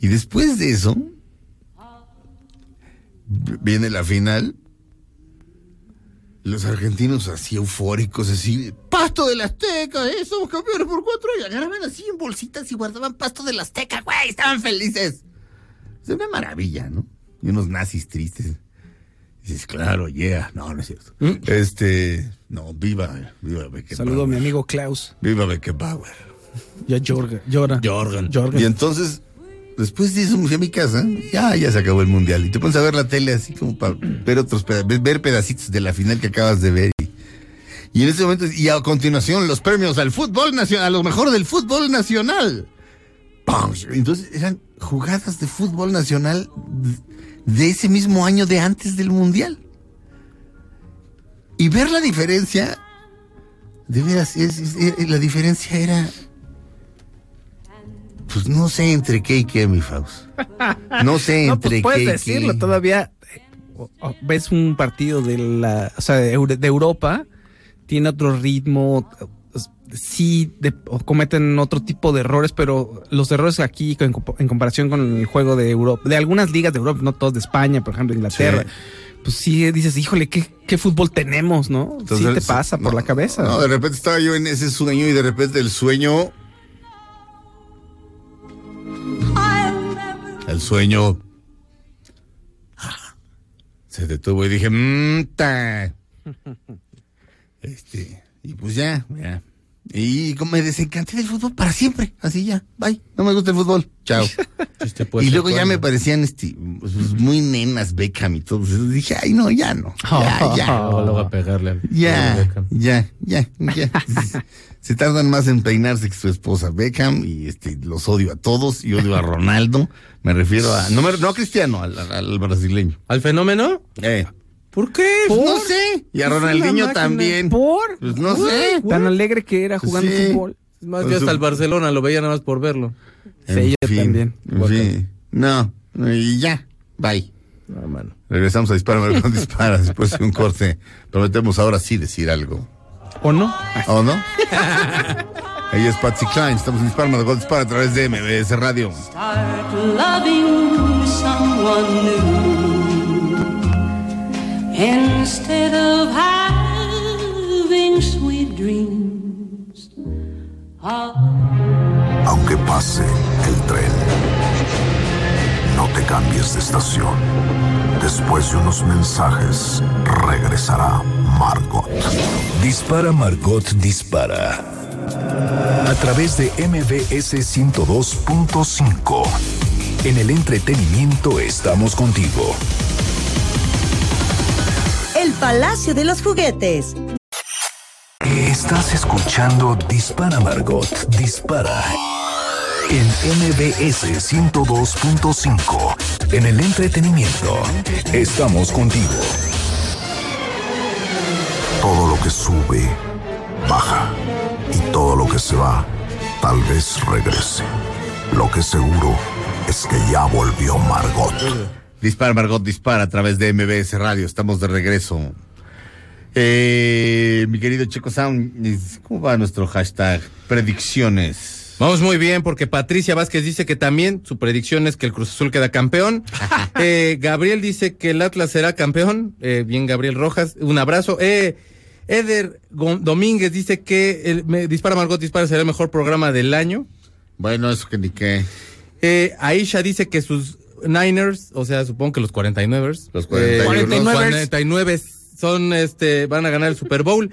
Y después de eso, viene la final. Los argentinos así eufóricos, así, pasto del Azteca, eh, somos campeones por cuatro y agarraban así en bolsitas y guardaban pasto del Azteca, güey, estaban felices. Es una maravilla, ¿no? Y unos nazis tristes. Dices, claro, yeah. No, no es cierto. Este, no, viva, viva Beckenbauer. Saludo a mi amigo Klaus. Viva Beckenbauer. Ya llora. Jorgen. Jorgen. Y entonces, después de me fui a mi casa, ya, ya se acabó el mundial. Y te pones a ver la tele así como para ver otros ver pedacitos de la final que acabas de ver. Y, y en ese momento, y a continuación, los premios al fútbol nacional, a lo mejor del fútbol nacional. ¡Pam! Entonces eran jugadas de fútbol nacional de ese mismo año de antes del mundial. Y ver la diferencia, de veras, es- es- es- la diferencia era pues no sé entre qué y qué, mi Faust. No sé No, entre pues puedes qué y decirlo, qué. todavía ves un partido de la, o sea, de, Euro- de Europa, tiene otro ritmo, sí de- o cometen otro tipo de errores, pero los errores aquí en, compa- en comparación con el juego de Europa, de algunas ligas de Europa, no todos de España, por ejemplo, Inglaterra, Sí. pues sí dices, híjole, ¿qué, qué fútbol tenemos, ¿no? Entonces, sí te pasa por no, la cabeza. No, de repente estaba yo en ese sueño y de repente el sueño. El sueño. Se detuvo y dije, mmm. Este, y pues ya, ya. Y como me desencanté del fútbol para siempre, así ya, bye, no me gusta el fútbol, chao. Y luego ya me parecían este, pues, muy nenas Beckham y todo eso. Dije, ay, no, ya no, ya, ya. Luego, luego a pegarle al- Ya, ya, ya, ya. Se tardan más en peinarse que su esposa Beckham y este los odio a todos y odio a Ronaldo. Me refiero a no, no a Cristiano, al, al brasileño. ¿Al fenómeno? Eh, ¿Por qué? pues no sé. Y a Ronaldinho también. ¿Por? Pues no sé. Tan alegre que era jugando Sí. fútbol. Es más, Con yo hasta su- el Barcelona lo veía nada más por verlo. Sí, yo fin, también. en fin. No, y ya, bye. No, mano. Regresamos a Dispara, Maricón Dispara después de un corte. Prometemos ahora sí decir algo. ¿O no? ¿O no? Ahí es Patsy Klein. Estamos en Dispara, Maricón Dispara a través de MBS Radio. Start loving someone new instead of having sweet dreams. Aunque pase el tren, no te cambies de estación. Después de unos mensajes, regresará Margot. Dispara Margot Dispara. A través de MBS 102.5. En el entretenimiento estamos contigo. El Palacio de los Juguetes. Estás escuchando Dispara Margot Dispara. En MBS 102.5. En el entretenimiento estamos contigo. Todo lo que sube, baja. Y todo lo que se va, tal vez regrese. Lo que seguro es que ya volvió Margot. Dispara, Margot, dispara a través de MBS Radio. Estamos de regreso. Eh, mi querido Checo Sound, ¿cómo va nuestro hashtag? Predicciones. Vamos muy bien porque Patricia Vázquez dice que también su predicción es que el Cruz Azul queda campeón. Eh, Gabriel dice que el Atlas será campeón. Eh, bien, Gabriel Rojas, un abrazo. Eh, Eder Domínguez dice que el, me- Dispara Margot Dispara será el mejor programa del año. Bueno, eso que ni qué. Eh, Aisha dice que sus Niners, o sea, supongo que los 49ers. Los 41. 49 49 son, este, van a ganar el Super Bowl.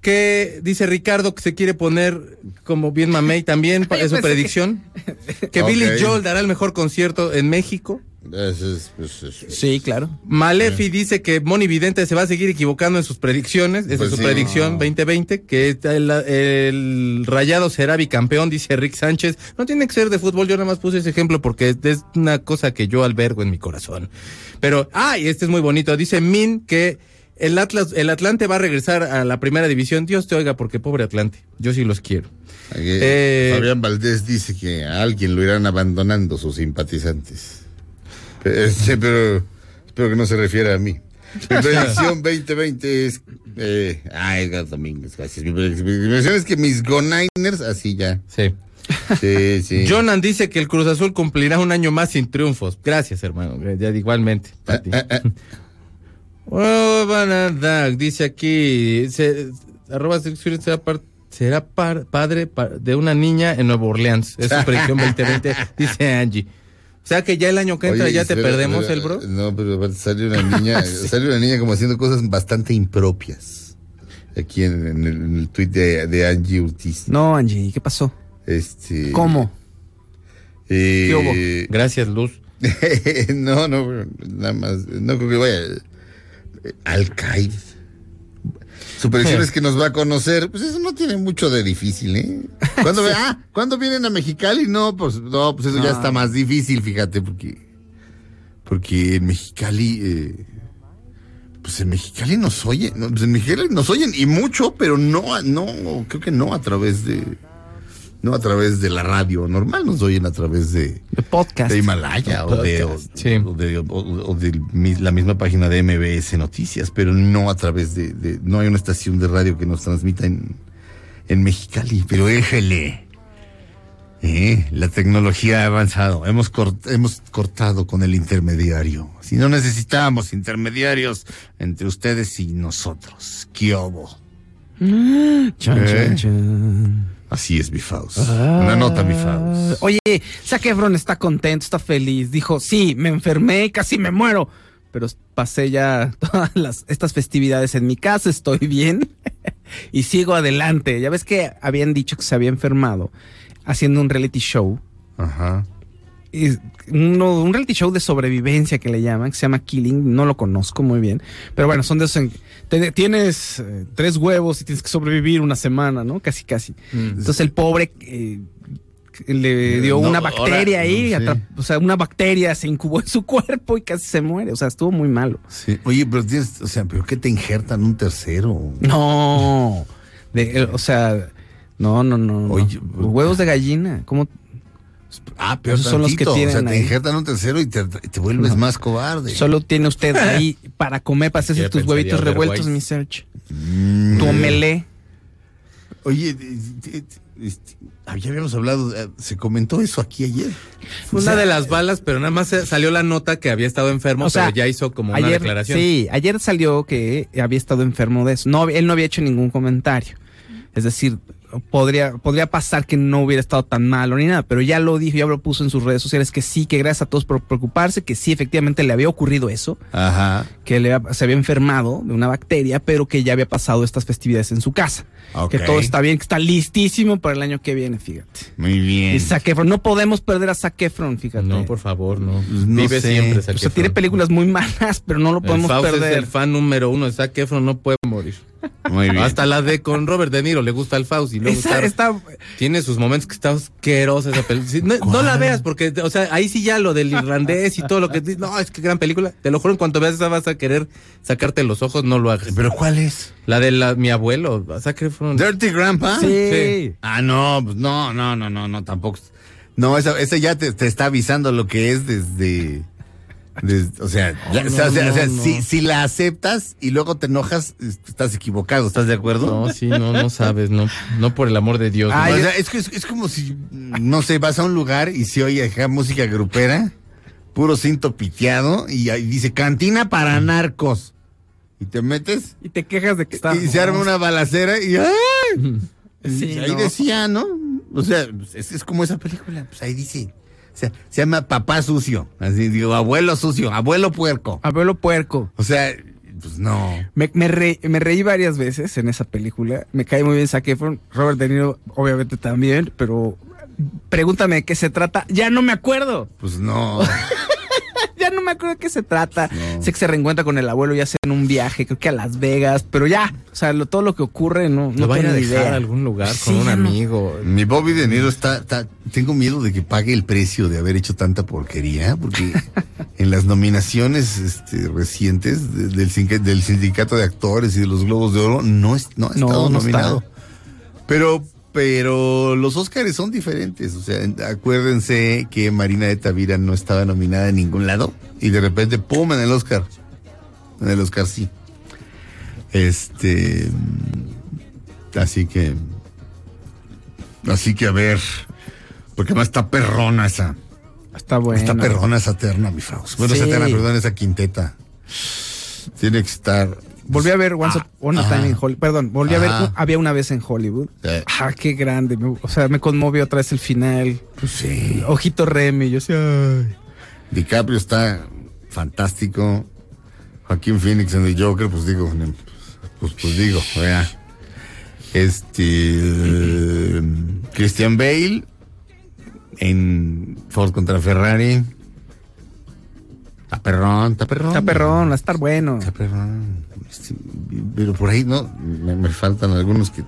Que dice Ricardo que se quiere poner como bien mamey también, es su pensé que- predicción. Que. Billy Joel dará el mejor concierto en México. Pues, Sí, claro. Malefi dice que Moni Vidente se va a seguir equivocando en sus predicciones. Esa Pues es su sí. predicción 2020. Que el, el Rayado será bicampeón, dice Rick Sánchez. No tiene que ser de fútbol. Yo nada más puse ese ejemplo porque es una cosa que yo albergo en mi corazón. Pero, ah, y este es muy bonito. Dice Min que el Atlas, el Atlante va a regresar a la primera división. Dios te oiga, porque pobre Atlante. Yo sí los quiero. Aquí, Eh, Fabián Valdés dice que a alguien lo irán abandonando sus simpatizantes. Este, pero espero que no se refiera a mí. Mi predicción 2020 es. Eh, ah, Edgar Domínguez, gracias. Mi predic- mi predicción es que mis Go Niners, así ya. Sí. Sí, sí. Jonan dice que el Cruz Azul cumplirá un año más sin triunfos. Gracias, hermano. Ya igualmente. para ti. Ah, ah, ah. Oh, dice aquí, se, arroba será, par- será par- padre pa- de una niña en Nueva Orleans. Es su predicción 2020, dice Angie. O sea que ya el año que entra Oye, ya te pero- perdemos pero- el bro. No, pero salió una niña, salió una niña como haciendo cosas bastante impropias. Aquí en, en el, en el de, de Angie Ortiz. No, Angie, ¿qué pasó? Este. ¿Cómo? eh, ¿Qué hubo? Gracias, Luz. no, no, nada más. No creo que vaya. eh, Al-Qaeda. Su predicción es que nos va a conocer. Pues eso no tiene mucho de difícil, ¿eh? ¿Cuándo, ve- ah, ¿cuándo vienen a Mexicali? No, pues, no, pues eso ya está más difícil, fíjate, porque. Porque en Mexicali. eh, pues en Mexicali nos oyen. pues en Mexicali nos oyen y mucho, pero no, no, creo que no a través de. No a través de la radio normal, nos oyen a través de De podcast. de Himalaya o de, o, Podcast, sí. o de, o- o de mi- la misma página de MBS Noticias, pero no a través de, de- no hay una estación de radio que nos transmita en, en Mexicali, pero éjele. Eh, la tecnología ha avanzado, hemos, cort- hemos cortado con el intermediario. Si no necesitamos intermediarios entre ustedes y nosotros, ¿qué hubo? Chan, chan, ¿Eh? chan. Así es, mi Faust. Una nota, mi Faust. Oye, Zac Efron está contento, está feliz. Dijo, sí, me enfermé, casi me muero. Pero pasé ya todas las, estas festividades en mi casa, estoy bien y sigo adelante. Ya ves que habían dicho que se había enfermado haciendo un reality show. Ajá. Uno- un reality show de sobrevivencia que le llaman, que se llama Killing, no lo conozco muy bien, pero bueno, son de esos en- te- tienes eh, tres huevos y tienes que sobrevivir una semana, ¿no? Casi, casi. Entonces el pobre eh, le dio No, una ahora, bacteria ahí, no o sea, una bacteria se incubó en su cuerpo y casi se muere, o sea, estuvo muy malo. Sí. Oye, pero tienes, o sea, ¿pero qué te injertan un tercero? No, de- eh, o sea, no, no, no, huevos de gallina, ¿cómo? Ah, pero Esos son los que O sea, tienen te ahí. injertan un tercero y te, te vuelves No. más cobarde. Solo tiene usted ahí para comer, para hacerse tus huevitos revueltos, mi search. Mm. Tu omelé. Oye, este, ah, ya habíamos hablado, eh, se comentó eso aquí ayer. Una de las balas, pero nada más salió la nota que había estado enfermo, O sea, pero ya hizo como una ayer, declaración. Sí, ayer salió que había estado enfermo de eso. No, él no había hecho ningún comentario. Es decir, podría, podría pasar que no hubiera estado tan malo ni nada, pero ya lo dijo, ya lo puso en sus redes sociales que sí, que gracias a todos por preocuparse, que sí, efectivamente le había ocurrido eso, Ajá. que le había- se había enfermado de una bacteria, pero que ya había pasado estas festividades en su casa. Que todo está bien, que está listísimo para el año que viene, fíjate. Muy bien. Y Zac Efron, no podemos perder a Zac Efron, fíjate. No, por favor, no. Pues no Vive sé. siempre. O Zac sea, tiene Efron. películas muy malas, pero no lo El podemos Faust es perder. el fan número uno de Zac Efron, no puede morir. Muy bien. Hasta la de con Robert De Niro le gusta el Faust y luego Esa- está- está- tiene sus momentos que está asquerosa esa película. Sí, no, no la veas porque, o sea, ahí sí ya lo del irlandés y todo lo que... No, es que gran película. Te lo juro, en cuanto veas esa vas a querer sacarte los ojos, no lo hagas. ¿Pero cuál es? La de la, mi abuelo, Zac Efron. Dirty Grandpa. Sí. Sí. Ah, no, pues no, no, no, no, no, tampoco. No, esa, esa ya te, te está avisando lo que es desde, Des- o sea, ya- o sea, o sea, o sea, Si, si la aceptas y luego te enojas, es- estás equivocado, ¿estás de acuerdo? No, sí, no, no sabes, no, no por el amor de Dios. Ay, o no. sea, es, que es, es como si, no sé, vas a un lugar y se oye acá música grupera, puro cinto piteado, y ahí dice cantina para narcos. Y te metes Y te quejas de que está. y se arma una balacera y ¡ay! Sí, Y ahí no. decía, ¿no? O sea, es, es como esa película, pues ahí dice. O sea, se llama Papá Sucio. Así digo, abuelo sucio, abuelo puerco. Abuelo puerco. O sea, pues no. Me, me, re- me reí varias veces en esa película. Me cae muy bien Zac Efron. Robert De Niro, obviamente también, pero pregúntame de qué se trata. Ya no me acuerdo. Pues no. No me acuerdo de qué se trata. Sé que se reencuentra con el abuelo y hacen un viaje, creo que a Las Vegas, pero ya, o sea, lo- todo lo que ocurre no, Lo no van a dejar idea. a algún lugar Sí, con un no. amigo. Mi Bobby De Niro está, está- Tengo miedo de que pague el precio de haber hecho tanta porquería, porque en las nominaciones este, recientes de- del, sindic- del sindicato de actores y de los Globos de Oro no, es, no ha No, estado no nominado. está. Pero, pero los Óscares son diferentes. O sea, acuérdense que Marina de Tavira no estaba nominada en ningún lado y de repente, ¡pum! en el Oscar. En el Oscar sí. Este. Así que. Así que a ver. Porque además está perrona esa. Está bueno. Está perrona esa terna, mi Faust. Bueno, esa Sí. terna, perdón, esa quinteta. Tiene que estar. Volví a ver Once Ah, Upon a. Time in Hollywood. Perdón, volví a ver Había una vez en Hollywood. Sí. Ah, qué grande. o sea, me conmovió otra vez el final. Pues sí. Ojito Remy. Yo ay. DiCaprio está fantástico. Joaquín Phoenix en el Joker, pues digo, ne- pues, pues digo, vea. Este. Christian Bale en Ford contra Ferrari. Está perrón, está perrón. Está perrón, va a estar bueno. Está perrón. Este, pero por ahí no, me, me faltan algunos que.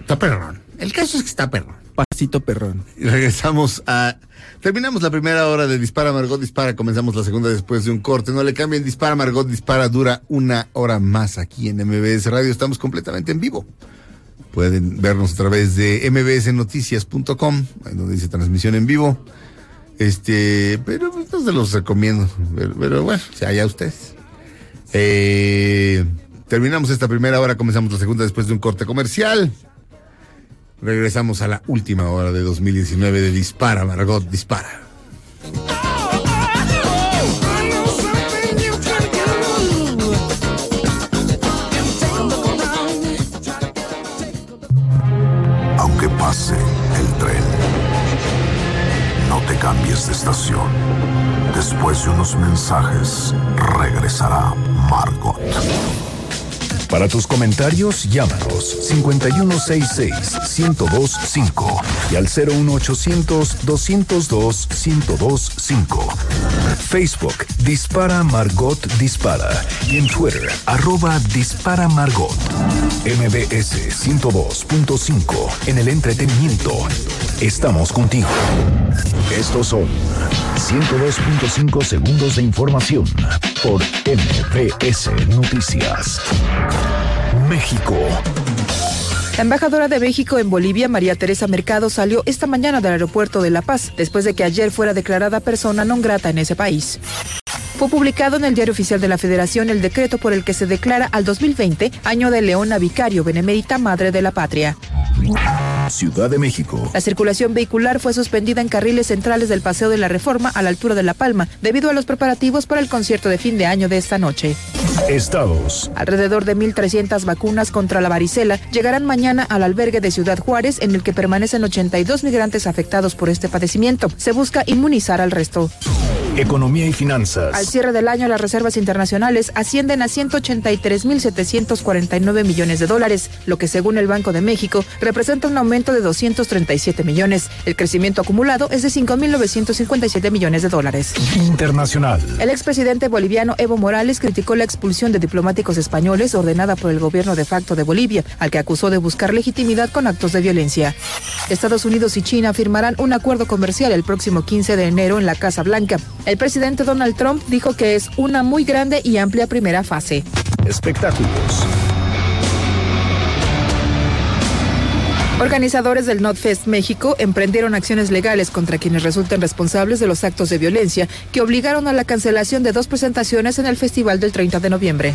Está perrón. El caso es que está perrón. Pasito perrón. Y regresamos a. Terminamos la primera hora de Dispara Margot Dispara. Comenzamos la segunda después de un corte. No le cambien. Dispara Margot Dispara. Dura una hora más aquí en MBS Radio. Estamos completamente en vivo. Pueden vernos a través de mbsnoticias.com, donde dice transmisión en vivo. Este, pero pues, no se los recomiendo. Pero, pero bueno, se allá ustedes. Eh, terminamos esta primera hora, comenzamos la segunda después de un corte comercial. Regresamos a la última hora de 2019 de Dispara, Margot, Dispara. Cambies de estación. Después de unos mensajes, regresará Margot. Para tus comentarios, llámanos 5166-1025 y al 01800-202-1025. Facebook Dispara Margot Dispara y en Twitter arroba Dispara. MBS 102.5 en el entretenimiento. Estamos contigo. Estos son 102.5 segundos de información por MBS Noticias. México. La embajadora de México en Bolivia, María Teresa Mercado, salió esta mañana del aeropuerto de La Paz, después de que ayer fuera declarada persona non grata en ese país. Fue publicado en el Diario Oficial de la Federación el decreto por el que se declara al 2020 año de Leona Vicario, Benemérita Madre de la Patria. Ciudad de México. La circulación vehicular fue suspendida en carriles centrales del Paseo de la Reforma a la altura de La Palma, debido a los preparativos para el concierto de fin de año de esta noche. Estados. Alrededor de 1.300 vacunas contra la varicela llegarán mañana al albergue de Ciudad Juárez, en el que permanecen 82 migrantes afectados por este padecimiento. Se busca inmunizar al resto. Economía y finanzas. Al cierre del año, las reservas internacionales ascienden a 183.749 millones de dólares, lo que según el Banco de México representa un aumento de 237 millones. El crecimiento acumulado es de 5.957 millones de dólares. Internacional. El expresidente boliviano Evo Morales criticó la expulsión de diplomáticos españoles ordenada por el gobierno de facto de Bolivia, al que acusó de buscar legitimidad con actos de violencia. Estados Unidos y China firmarán un acuerdo comercial el próximo 15 de enero en la Casa Blanca. El presidente Donald Trump dijo que es una muy grande y amplia primera fase. Espectáculos. Organizadores del NotFest México emprendieron acciones legales contra quienes resulten responsables de los actos de violencia que obligaron a la cancelación de dos presentaciones en el festival del 30 de noviembre.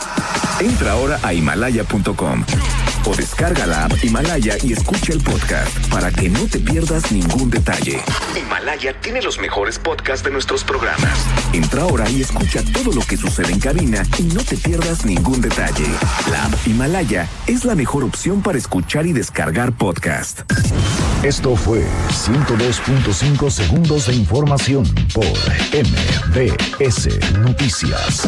Entra ahora a himalaya.com o descarga la app Himalaya y escucha el podcast para que no te pierdas ningún detalle. Himalaya tiene los mejores podcasts de nuestros programas. Entra ahora y escucha todo lo que sucede en cabina y no te pierdas ningún detalle. La app Himalaya es la mejor opción para escuchar y descargar podcast. Esto fue 102.5 segundos de información por MBS Noticias.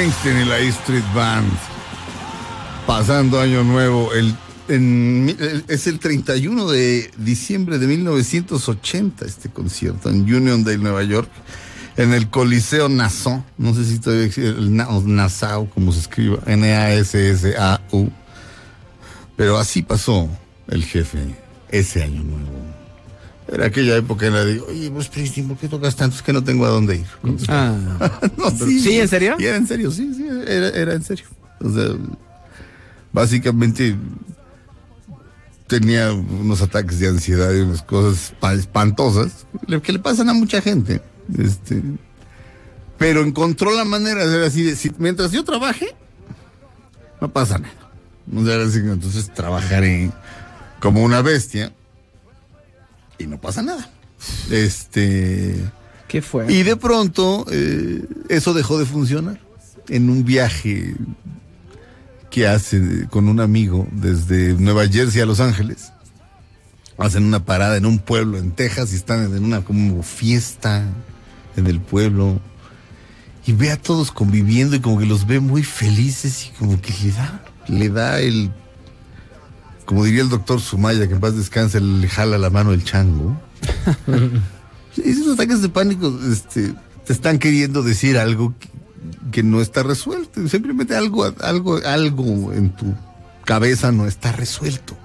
Springsteen y la E Street Band. Pasando año nuevo. El, en el- es el 31 de diciembre de 1980 este concierto en Uniondale, Nueva York. En el Coliseo Nassau. No sé si todavía existe el Nassau, como se escriba. N-A-S-S-A-U. Pero así pasó el jefe ese año nuevo. Era aquella época en la de, oye, Bruce Springsteen, ¿por qué tocas tanto? Es que no tengo a dónde ir. Ah. No, ¿Sí, en serio? Y era en serio, sí, sí, era, era en serio. O sea, básicamente tenía unos ataques de ansiedad y unas cosas pa- espantosas le- que le pasan a mucha gente. Este, pero encontró la manera de así, de, si- mientras yo trabaje, no pasa nada. O sea, así que entonces trabajaré como una bestia y no pasa nada. Este, ¿Qué fue? Y de pronto eh, eso dejó de funcionar. En un viaje que hace con un amigo desde Nueva Jersey a Los Ángeles, hacen una parada en un pueblo en Texas y están en una como fiesta en el pueblo. Y ve a todos conviviendo y como que los ve muy felices y como que le da, le da el, como diría el doctor Sumaya, que en paz descanse, le jala la mano el chango. Esos ataques de pánico este, te están queriendo decir algo que, que no está resuelto. Simplemente algo, algo, algo en tu cabeza no está resuelto.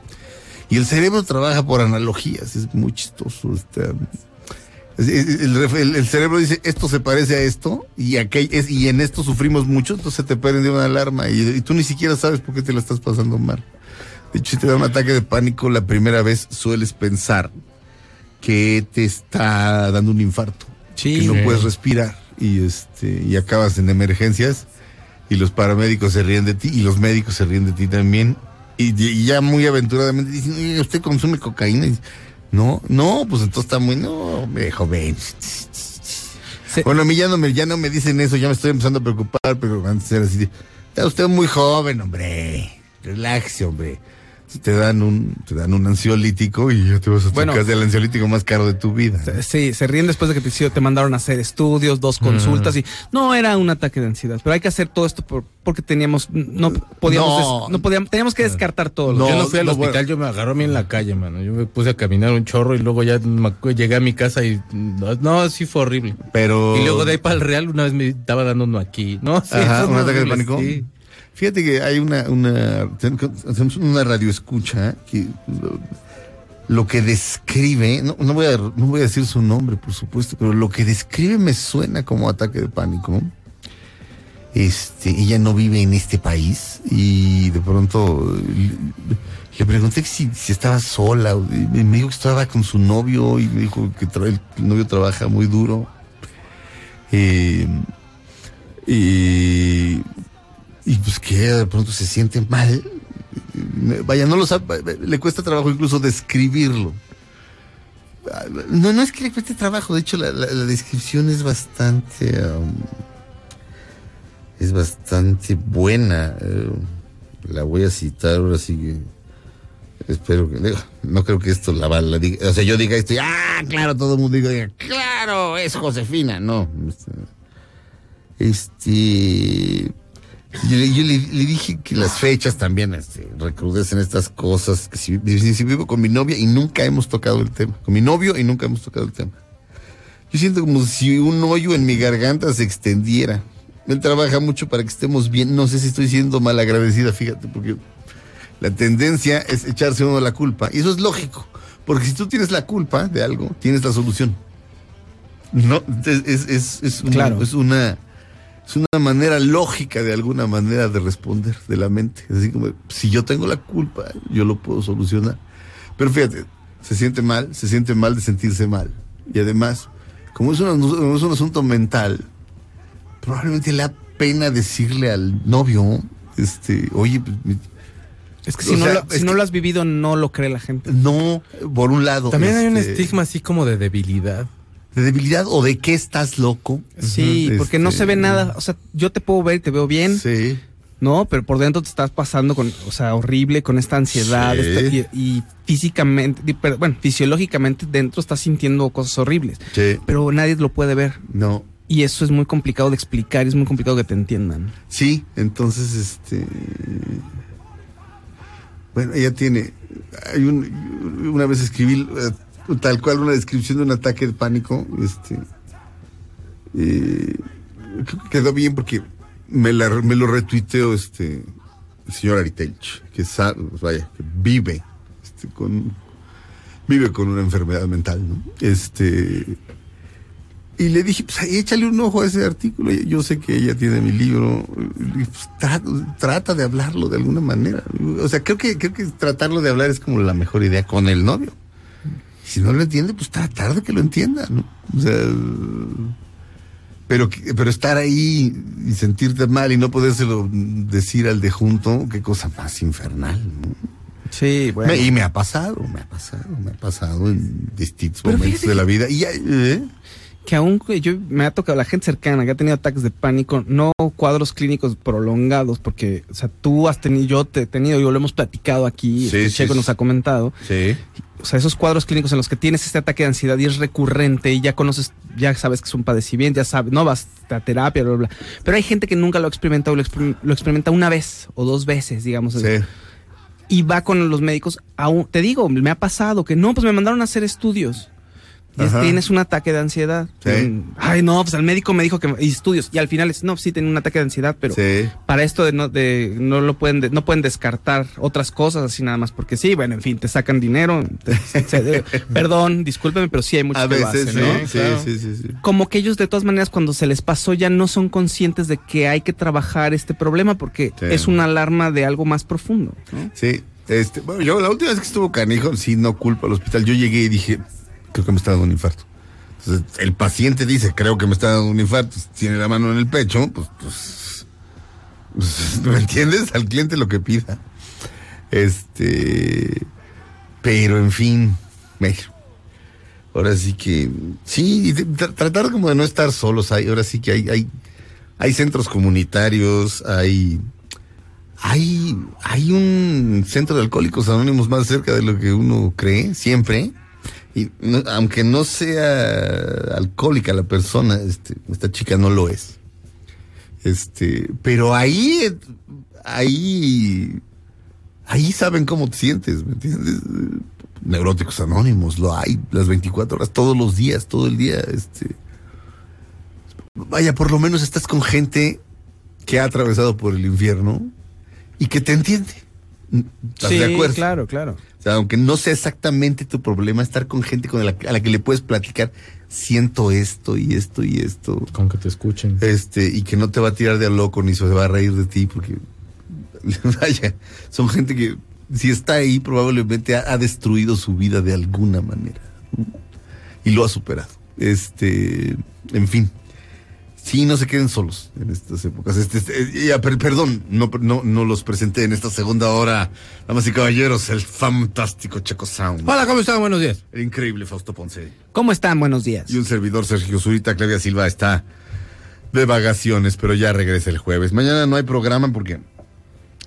Y el cerebro trabaja por analogías, es muy chistoso. este, es- es- el, ref- el- el cerebro dice, esto se parece a esto, y, aquel, es, y en esto sufrimos mucho, entonces te prende una alarma, y, y tú ni siquiera sabes por qué te la estás pasando mal. De hecho, si te da un ataque de pánico, la primera vez sueles pensar que te está dando un infarto, que no Sí. puedes respirar, y, este, y acabas en emergencias, y los paramédicos se ríen de ti, y los médicos se ríen de ti también, y, y ya muy aventuradamente dicen, "Oye, ¿usted consume cocaína? Y, no, no, pues entonces está muy, no, hombre, joven. Bueno, a mí ya no, me, ya no me dicen eso, ya me estoy empezando a preocupar, pero antes era así, de, está usted muy joven, hombre, relájese, hombre. Te dan un, te dan un ansiolítico y ya te vas a Bueno. casa del ansiolítico más caro de tu vida. Sí, se ríen después de que te, hicieron- te mandaron a hacer estudios, dos consultas y no era un ataque de ansiedad, pero hay que hacer todo esto por- porque teníamos no podíamos No. des- no podíamos teníamos que descartar todo. yo no fui al hospital, yo me agarró a mí en la calle, mano. Yo me puse a caminar un chorro y luego ya me llegué a mi casa y no, no, sí fue horrible. Pero. Y luego de ahí para el Real una vez me estaba dando uno aquí. No, sí, Ajá, un ataque de pánico. sí. Fíjate que hay una, una, hacemos una radio escucha que lo, que describe, no, no voy a, no voy a decir su nombre, por supuesto, pero lo que describe me suena como ataque de pánico. Este, ella no vive en este país y de pronto le, pregunté si, si estí sola, me dijo que estaba con su novio y me dijo que el novio trabaja muy duro. Eh, y, y pues que de pronto se siente mal. Vaya, no lo sabe, le cuesta trabajo incluso describirlo. No, no es que le cueste trabajo, de hecho la, descripción es bastante, um, es bastante buena. Eh, la voy a citar ahora sí que, espero que, no creo que esto la, la diga, o sea, yo diga esto y, ah, claro, todo el mundo diga, claro, es Josefina, no. este, este. Yo, le- yo le, le dije que las fechas también este, recrudecen estas cosas. Que si, si- vivo con mi novia y nunca hemos tocado el tema. Con mi novio y nunca hemos tocado el tema. Yo siento como si un hoyo en mi garganta se extendiera. Él trabaja mucho para que estemos bien. No sé si estoy siendo mal agradecida, fíjate, porque la tendencia es echarse uno la culpa. Y eso es lógico. Porque si tú tienes la culpa de algo, tienes la solución. No, es, es, es, es un- Claro. es una es una manera lógica de alguna manera de responder de la mente. Es así como, si yo tengo la culpa, yo lo puedo solucionar. Pero fíjate, se siente mal, se siente mal de sentirse mal. Y además, como es un, como es un asunto mental, probablemente le da pena decirle al novio, este, oye, pues, mi- Es que o si, no, sea, lo, es si no que- lo has vivido, no lo cree la gente. no, por un lado. También hay un este, estigma así como de debilidad. De debilidad o de que estás loco. Sí, porque no este, se ve nada. O sea, yo te puedo ver y te veo bien. Sí. No, pero por dentro te estás pasando con, o sea, horrible, con esta ansiedad. Sí. esta- y, y físicamente, pero, bueno, fisiológicamente dentro estás sintiendo cosas horribles. Sí. Pero nadie lo puede ver. No. Y eso es muy complicado de explicar, y es muy complicado que te entiendan. Sí, entonces, este. Bueno, ella tiene. Hay un, una vez escribí eh, tal cual una descripción de un ataque de pánico. Este. eh, quedó bien porque me, la- me lo retuiteó este. El señor Aritelch, que sabe, vaya, que vive este, con. Vive con una enfermedad mental, ¿no? Este. Y le dije, pues échale un ojo a ese artículo. Yo sé que ella tiene mi libro. Y, pues, tra- trata de hablarlo de alguna manera. O sea, creo que, creo que tratarlo de hablar es como la mejor idea con el novio. Si no lo entiende, pues tratar de que lo entienda, ¿no? O sea, pero, pero estar ahí y sentirte mal y no podérselo decir al de junto, qué cosa más infernal, ¿no? Sí, bueno. Me- y me ha pasado, me ha pasado, me ha pasado en distintos Pero momentos de la vida. Y, ¿eh? Que aún yo me ha tocado la gente cercana que ha tenido ataques de pánico, no cuadros clínicos prolongados, porque, o sea, tú has tenido, yo te he tenido, yo lo hemos platicado aquí, Sí, este, Checo sí. nos ha comentado. Sí. O sea, esos cuadros clínicos en los que tienes este ataque de ansiedad y es recurrente y ya conoces, ya sabes que es un padecimiento, ya sabes, no vas a terapia, bla, bla, bla. Pero hay gente que nunca lo ha experimentado, lo, exper- lo experimenta una vez o dos veces, digamos. Sí. Y va con los médicos, aún, te digo, me ha pasado que no, pues me mandaron a hacer estudios. Y es- tienes un ataque de ansiedad. Sí. Ay, no, pues el médico me dijo que y estudios. Y al final es, no, sí, tengo un ataque de ansiedad, pero Sí. para esto de no, de, no lo pueden, de- no pueden descartar otras cosas así nada más porque sí, bueno, en fin, te sacan dinero. te- se- perdón, discúlpeme, pero sí hay muchos A que lo hacen, sí, ¿no? sí, Claro. sí, sí, sí. Como que ellos de todas maneras cuando se les pasó ya no son conscientes de que hay que trabajar este problema porque Sí. es una alarma de algo más profundo. ¿no? Sí, este, bueno, yo la última vez que estuvo canijo, sí, no culpa al hospital. Yo llegué y dije, creo que me está dando un infarto. Entonces, el paciente dice, creo que me está dando un infarto. Tiene la mano en el pecho, pues, pues, pues, ¿me entiendes? Al cliente lo que pida. Este, pero en fin, me- ahora sí que, sí, tra- tratar como de no estar solos. Hay, ahora sí que hay, hay, hay centros comunitarios, hay hay, hay un centro de alcohólicos anónimos más cerca de lo que uno cree, siempre. Y no- aunque no sea alcohólica la persona, este, esta chica no lo es. Este, pero ahí, ahí, ahí saben cómo te sientes, ¿me entiendes? Neuróticos anónimos, lo hay las 24 horas, todos los días, todo el día, este. Vaya, por lo menos estás con gente que ha atravesado por el infierno y que te entiende. ¿Estás de acuerdo? claro, claro. O sea, aunque no sea exactamente tu problema, estar con gente con la, a la que le puedes platicar, siento esto y esto y esto. Con que te escuchen. Este, y que no te va a tirar de a loco ni se va a reír de ti, porque vaya, son gente que si está ahí probablemente ha, ha destruido su vida de alguna manera. Y lo ha superado. Este, en fin. Sí, no se queden solos en estas épocas. Este, este, ya, per- perdón, no, no, no los presenté en esta segunda hora. Damas y caballeros, el fantástico Checo Sound. Hola, ¿cómo están? Buenos días. El increíble Fausto Ponce. ¿Cómo están? Buenos días. Y un servidor, Sergio Zurita, Claudia Silva, está de vacaciones, pero ya regresa el jueves. Mañana no hay programa porque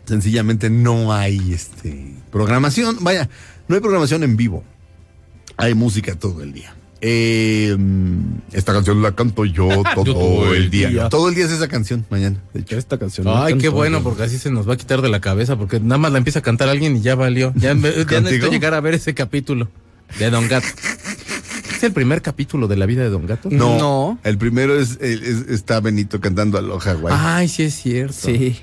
sencillamente no hay este programación. Vaya, no hay programación en vivo. Hay música todo el día. Eh, esta canción la canto yo todo, el día. Todo el día es esa canción mañana. De hecho. Esta canción. Ay, qué bueno, porque así se nos va a quitar de la cabeza, porque nada más la empieza a cantar alguien y ya valió. Ya, me- ya necesito llegar a ver ese capítulo de Don Gato. ¿Es el primer capítulo de la vida de Don Gato? No, No. El primero es, es- está Benito cantando Aloha, güey. Ay, sí es cierto. Sí.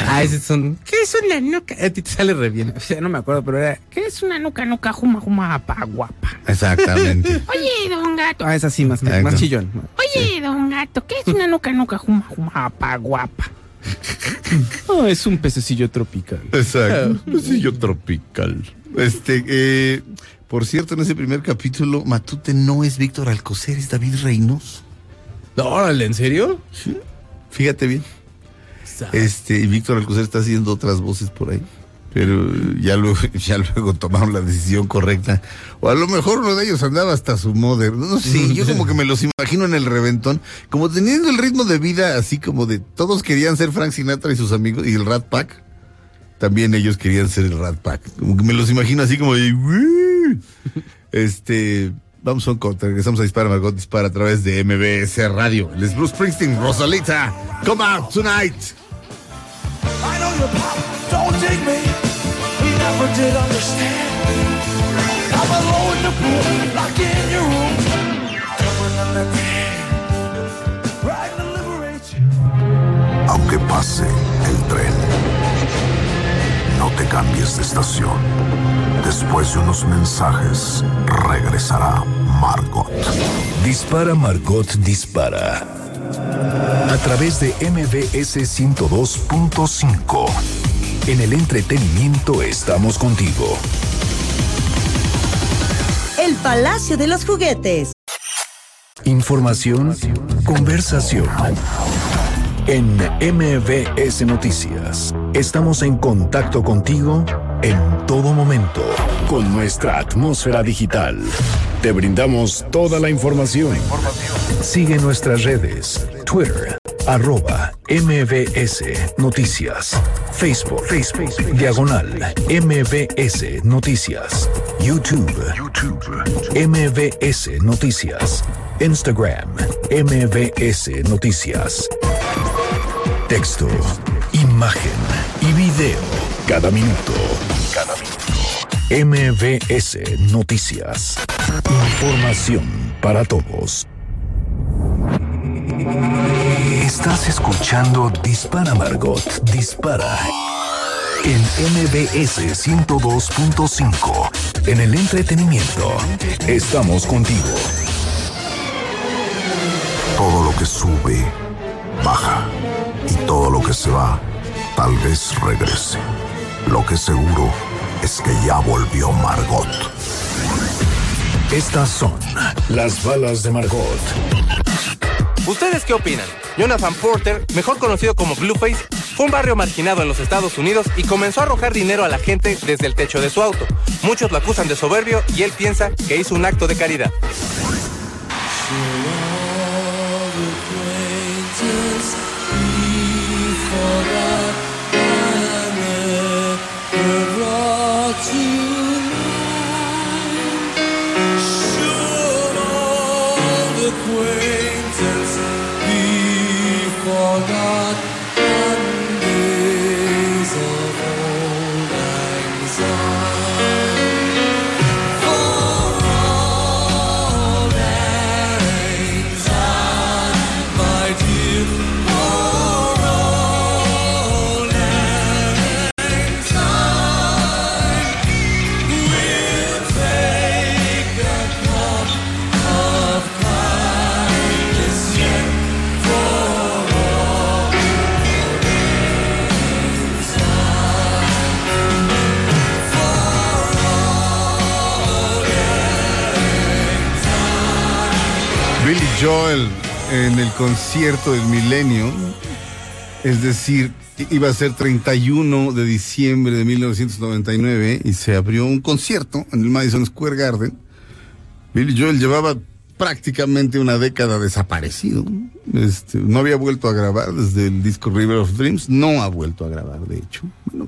Ah, ese son. ¿Qué es una nuca? A ti te sale re bien. O sea, no me acuerdo, pero era. ¿Qué es una nuca, nuca, juma, juma, pa, guapa? Exactamente. Oye, don gato. Ah, es así, más, Exacto. más chillón. Oye, don gato, ¿qué es una nuca, nuca, juma, juma, pa, guapa? Oh, es un pececillo tropical. Exacto. Besillo tropical. Este, eh, por cierto, en ese primer capítulo, Matute no es Víctor Alcocer, es David Reynoso. Órale, ¿en serio? Fíjate bien. Este, y Víctor Alcocer está haciendo otras voces por ahí. Pero ya luego, ya luego tomaron la decisión correcta. O a lo mejor uno de ellos andaba hasta su mother. No sé, yo como que me los imagino en el reventón, como teniendo el ritmo de vida así como de todos querían ser Frank Sinatra y sus amigos y el Rat Pack. También ellos querían ser el Rat Pack. Como que me los imagino así como de. Este. Vamos a un corte, regresamos a Dispara Margot Dispara a través de MBS Radio. Les Bruce Springsteen, Rosalita, come out tonight. I know your pop don't dig me. He never did understand. I'm alone in the pool, locked in your room. Aunque pase el tren, no te cambies de estación. Después de unos mensajes, regresará Margot. Dispara Margot Dispara. A través de MBS 102.5. En el entretenimiento estamos contigo. El Palacio de los Juguetes. Información, conversación. En MBS Noticias, estamos en contacto contigo en todo momento con nuestra atmósfera digital. Te brindamos toda la información. Sigue nuestras redes. Twitter, arroba MBS Noticias. Facebook, diagonal MBS Noticias. YouTube, YouTube, MBS Noticias. Instagram, MBS Noticias. Texto, imagen y video. Cada minuto. Cada minuto. MBS Noticias. Información para todos. Estás escuchando Dispara Margot. Dispara. En MBS 102.5. En el entretenimiento. Estamos contigo. Todo lo que sube, baja. Y todo lo que se va, tal vez regrese. Lo que seguro es que ya volvió Margot. Estas son las balas de Margot. ¿Ustedes qué opinan? Jonathan Porter, mejor conocido como Blueface, fue un barrio marginado en los Estados Unidos y comenzó a arrojar dinero a la gente desde el techo de su auto. Muchos lo acusan de soberbio y él piensa que hizo un acto de caridad. En el concierto del milenio, es decir, iba a ser 31 de diciembre de 1999 y se abrió un concierto en el Madison Square Garden. Billy Joel llevaba prácticamente una década desaparecido. Este, no había vuelto a grabar desde el disco River of Dreams, no ha vuelto a grabar, de hecho.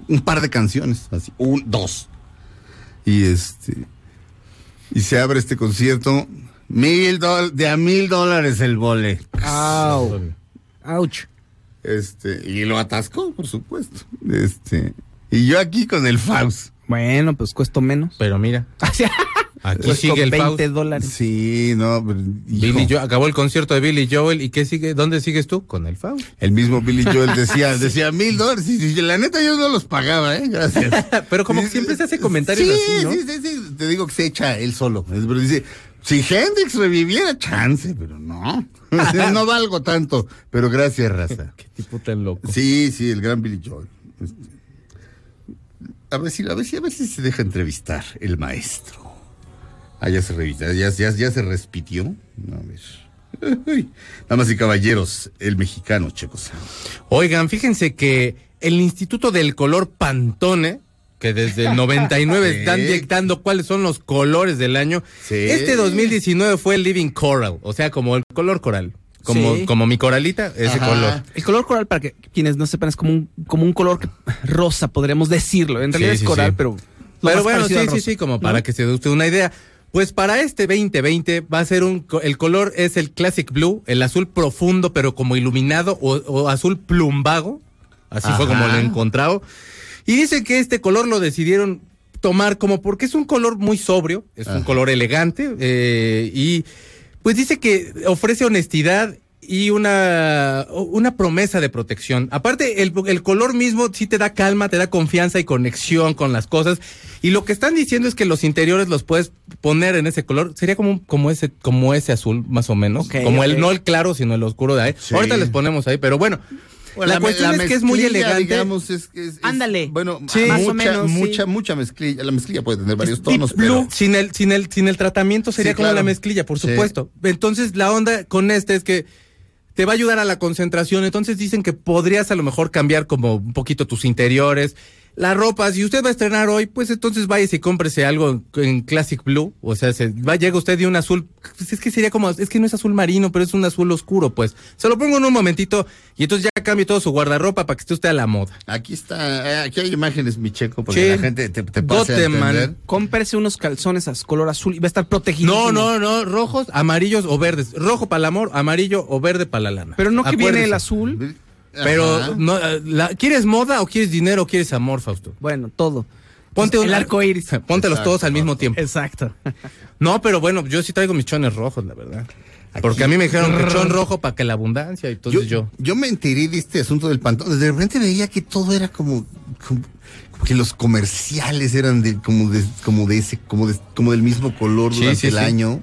Un par de canciones, así, un, dos. Y este, y se abre este concierto, mil dólares, de a mil dólares el vole. Au. Ouch. Este, y lo atascó, por supuesto. Este, y yo aquí con el Faust. Bueno, pues cuesto menos. Pero mira, aquí Cuesto sigue el 20 Faust. dólares. Sí, no, pero, Billy Jo- acabó el concierto de Billy Joel y ¿qué sigue? ¿Dónde sigues tú? Con el Faust. el mismo Billy Joel decía, decía mil dólares. Y, y la neta yo no los pagaba, eh, gracias. Pero como que siempre se hace comentarios sí, así, ¿no? Sí, sí, sí, te digo que se echa él solo. Pero dice, si Hendrix reviviera, chance, pero no. no valgo tanto. Pero gracias, raza. Qué tipo tan loco. Sí, sí, el gran Billy Joel. Este, A ver si, a ver si, a ver si se deja entrevistar el maestro. Ah, ya se revista, ya, ya, ya se respitió. A ver. Damas y caballeros, el mexicano Checo Sound. Oigan, fíjense que el Instituto del Color Pantone, que desde el 99 Sí. están dictando cuáles son los colores del año, Sí. este 2019 fue el Living Coral, o sea, como el color coral. Como, Sí. como mi coralita, ese Ajá. color. El color coral, para que quienes no sepan, es como un, como un color rosa, podríamos decirlo. En realidad Sí, es sí, coral, sí. pero. lo Pero más bueno, sí, sí, sí, como ¿no? para que se dé usted una idea. Pues para este 2020 va a ser un, co- el color es el Classic Blue, el azul profundo pero como iluminado o, o azul plumbago, así fue como lo he encontrado. Y dice que este color lo decidieron tomar como porque es un color muy sobrio, es un color elegante eh, y pues dice que ofrece honestidad y una, una promesa de protección. Aparte, el, el color mismo sí te da calma, te da confianza y conexión con las cosas. Y lo que están diciendo es que los interiores los puedes poner en ese color. Sería como, un- como ese, como ese azul, más o menos. Como el, no el claro, sino el oscuro de ahí. Sí. Ahorita les ponemos ahí, pero bueno. La, cuestión es que es muy elegante. digamos, es, que es- es- Ándale. Bueno, Sí. mucha, Más o menos, sí. mucha, mucha mezclilla. La mezclilla puede tener varios Es tonos, deep blue. pero Sin el, sin el, sin el tratamiento sería Sí, como claro. la mezclilla, por Sí. supuesto. Entonces, la onda con este es que te va a ayudar a la concentración. Entonces dicen que podrías a lo mejor cambiar como un poquito tus interiores. La ropa, si usted va a estrenar hoy, pues entonces váyase y cómprese algo en Classic Blue. O sea, se, va, llega usted de un azul, pues es que sería como, es que no es azul marino, pero es un azul oscuro, pues. Se lo pongo en un momentito y entonces ya cambie todo su guardarropa para que esté usted a la moda. Aquí está, eh, aquí hay imágenes, mi checo, porque Sí. la gente te, te pase a entender. Cómprese unos calzones a color azul y va a estar protegido. No, no, no, rojos, amarillos o verdes. Rojo para el amor, amarillo o verde para la lana. Pero no que viene el azul. Pero, no, eh, la- ¿quieres moda o quieres dinero o quieres amor, Fausto? Bueno, todo. Ponte El un arco iris. Póntelos Exacto, todos al mismo tiempo. Exacto. No, pero bueno, yo sí traigo mis chones rojos, la verdad. Porque a mí me dijeron que chon rojo para que la abundancia, y entonces yo. Yo me enteré de este asunto del pantón. De repente veía que todo era como, como, que los comerciales eran de, como de, como de ese, como de, como del mismo color Sí, durante sí, el sí. año.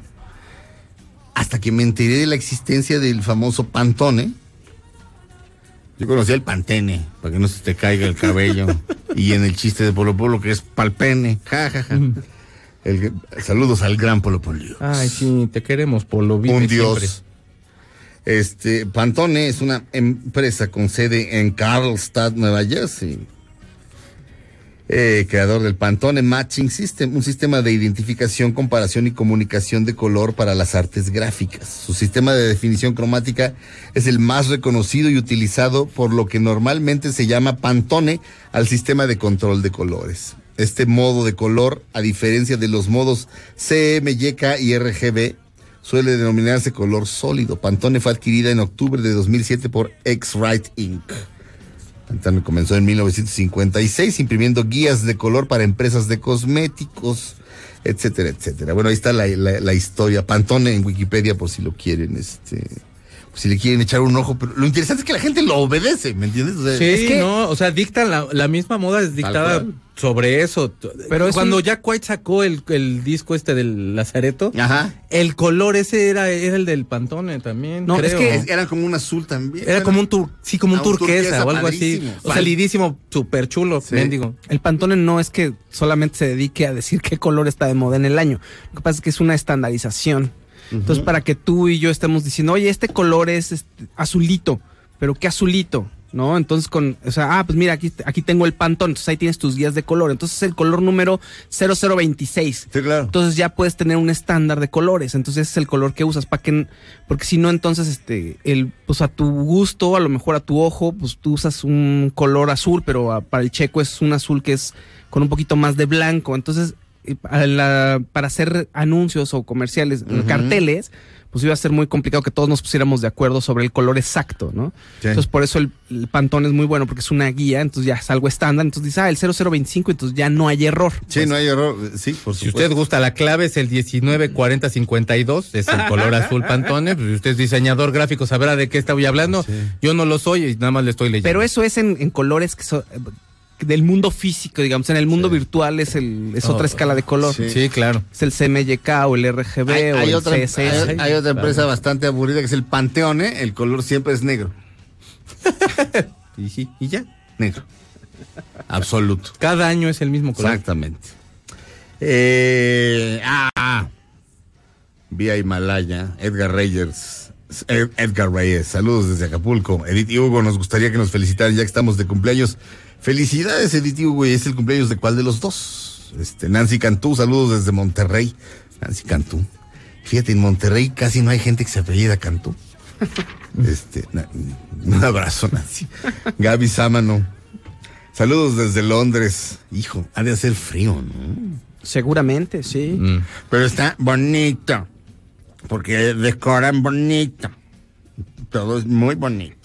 Hasta que me enteré de la existencia del famoso Pantone. Yo conocía el Pantene, para que no se te caiga el cabello. y en el chiste de Polo Polo, que es palpene. Ja, ja, ja. El saludos al gran Polo Polo. Ay, sí, te queremos, Polo. vive Un dios. siempre. Este, Pantone es una empresa con sede en Carlstadt, Nueva Jersey. Eh, creador del Pantone Matching System, un sistema de identificación, comparación y comunicación de color para las artes gráficas. Su sistema de definición cromática es el más reconocido y utilizado por lo que normalmente se llama Pantone al sistema de control de colores. Este modo de color, a diferencia de los modos CM, YK y RGB, suele denominarse color sólido. Pantone fue adquirida en octubre de 2007 por X-Rite Inc. Pantone comenzó en 1956 imprimiendo guías de color para empresas de cosméticos, etcétera, etcétera. Bueno, ahí está la, la- la historia. Pantone en Wikipedia por si lo quieren, este, si le quieren echar un ojo. Pero lo interesante es que la gente lo obedece, ¿me entiendes? O sea, Sí, es que- no, o sea, dictan la, la misma moda es dictada. Sobre eso. Pero cuando Jack White sacó el, el disco este del Lazareto, Ajá. el color ese era, era el del Pantone también. No, es que era como un azul también. Era como un tur, sí, como un Ah, turquesa, turquesa o algo así. Salidísimo, súper chulo, mendigo. El Pantone no es que solamente se dedique a decir qué color está de moda en el año. Lo que pasa es que es una estandarización. Entonces, para que tú y yo estemos diciendo, oye, este color es este, azulito, pero ¿qué azulito? ¿No? Entonces, con, o sea, ah, pues mira, aquí, aquí tengo el Pantone, entonces ahí tienes tus guías de color. Entonces, el color número 0026. Sí, claro. Entonces ya puedes tener un estándar de colores. Entonces ese es el color que usas para que porque si no entonces este el pues a tu gusto, a lo mejor a tu ojo, pues tú usas un color azul, pero a- para el checo es un azul que es con un poquito más de blanco. Entonces eh, para, la- para hacer anuncios o comerciales, carteles, pues iba a ser muy complicado que todos nos pusiéramos de acuerdo sobre el color exacto, ¿no? Sí. Entonces por eso el, el Pantone es muy bueno porque es una guía, entonces ya es algo estándar, entonces dices, ah, el 0025, entonces ya no hay error. Sí, no hay error. Sí, por Si supuesto. usted gusta, la clave es el 194052, es el color azul Pantone. Pues, si usted es diseñador gráfico, sabrá de qué estoy hablando. Yo no lo soy y nada más le estoy leyendo. Pero eso es en, en colores que son del mundo físico, digamos. En el mundo virtual es el es otra Oh, escala de color. Sí, claro. Es el CMYK o el RGB Hay, o hay el otra, CSS. hay- hay otra empresa Claro. bastante aburrida que es el Panteone. El color siempre es negro. Y sí, y ya. Negro. Absoluto. Cada año es el mismo color. Exactamente. Eh, ah, vía Himalaya, Edgar Reyes. Ed- Edgar Reyes, saludos desde Acapulco. Edith y Hugo, nos gustaría que nos felicitaran ya que estamos de cumpleaños. Felicidades, Edith y Hugo, y es el cumpleaños de cuál de los dos. Este, Nancy Cantú, saludos desde Monterrey. Nancy Cantú. Fíjate, en Monterrey casi no hay gente que se apellida Cantú. Este, na- un abrazo, Nancy. Gaby Sámano. Saludos desde Londres. Hijo, ha de hacer frío, ¿no? Seguramente, sí. Mm. Pero está bonito. Porque decoran bonito. Todo es muy bonito.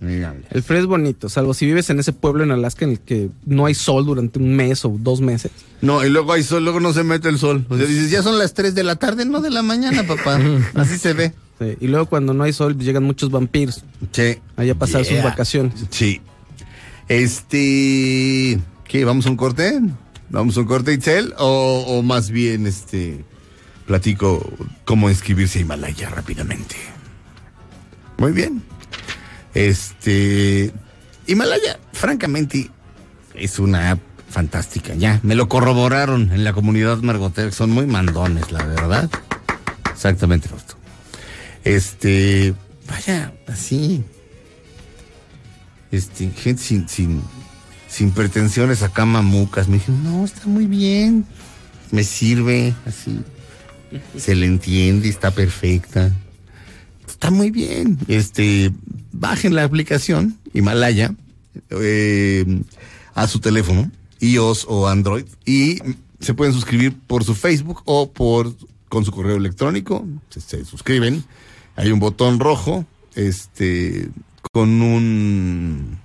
El frío es bonito, salvo si vives en ese pueblo en Alaska en el que no hay sol durante un mes o dos meses. No, y luego hay sol, luego no se mete el sol. O sea, dices, ya son las 3 de la tarde, no de la mañana, papá. Así se ve. Sí, Y luego cuando no hay sol llegan muchos vampiros Sí. allá a pasar Yeah. sus vacaciones. Sí. Este. ¿Qué? ¿Vamos a un corte? ¿Vamos a un corte, Itzel? O, o más bien, este. Platico cómo inscribirse a Himalaya rápidamente. Muy bien. Este. Himalaya, francamente, es una app fantástica. Ya, me lo corroboraron en la comunidad margotera. Son muy mandones, la verdad. Exactamente, Fausto. Este. Vaya, así este, gente sin, sin, sin pretensiones acá mamucas. Me dijeron, no, está muy bien. Me sirve así. Se le entiende, está perfecta. Está muy bien. Este, bajen la aplicación Himalaya eh, a su teléfono, iOS o Android, y se pueden suscribir por su Facebook o por con su correo electrónico. Se, se suscriben. Hay un botón rojo, este, con un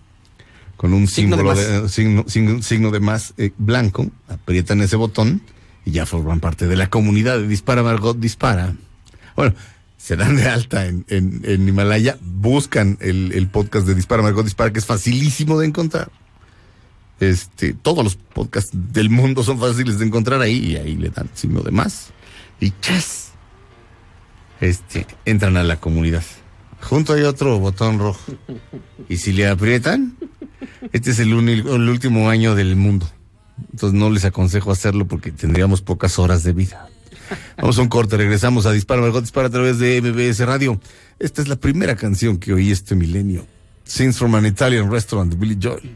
con un Signo de símbolo más. de, signo, signo- signo de más eh, blanco, aprietan ese botón y ya forman parte de la comunidad de Dispara Margot Dispara. Bueno, se dan de alta en, en, Himalaya, buscan el, podcast de Dispara Margot Dispara, que es facilísimo de encontrar. Este, todos los podcasts del mundo son fáciles de encontrar ahí y ahí le dan signo de más. Y chas, este, entran a la comunidad. Junto hay otro botón rojo. Y si le aprietan, este es el último año del mundo. Entonces no les aconsejo hacerlo porque tendríamos pocas horas de vida. Vamos a un corte, regresamos a Dispara, Margot Dispara a través de MBS Radio. Esta es la primera canción que oí este milenio. Scenes from an Italian Restaurant de Billy Joel.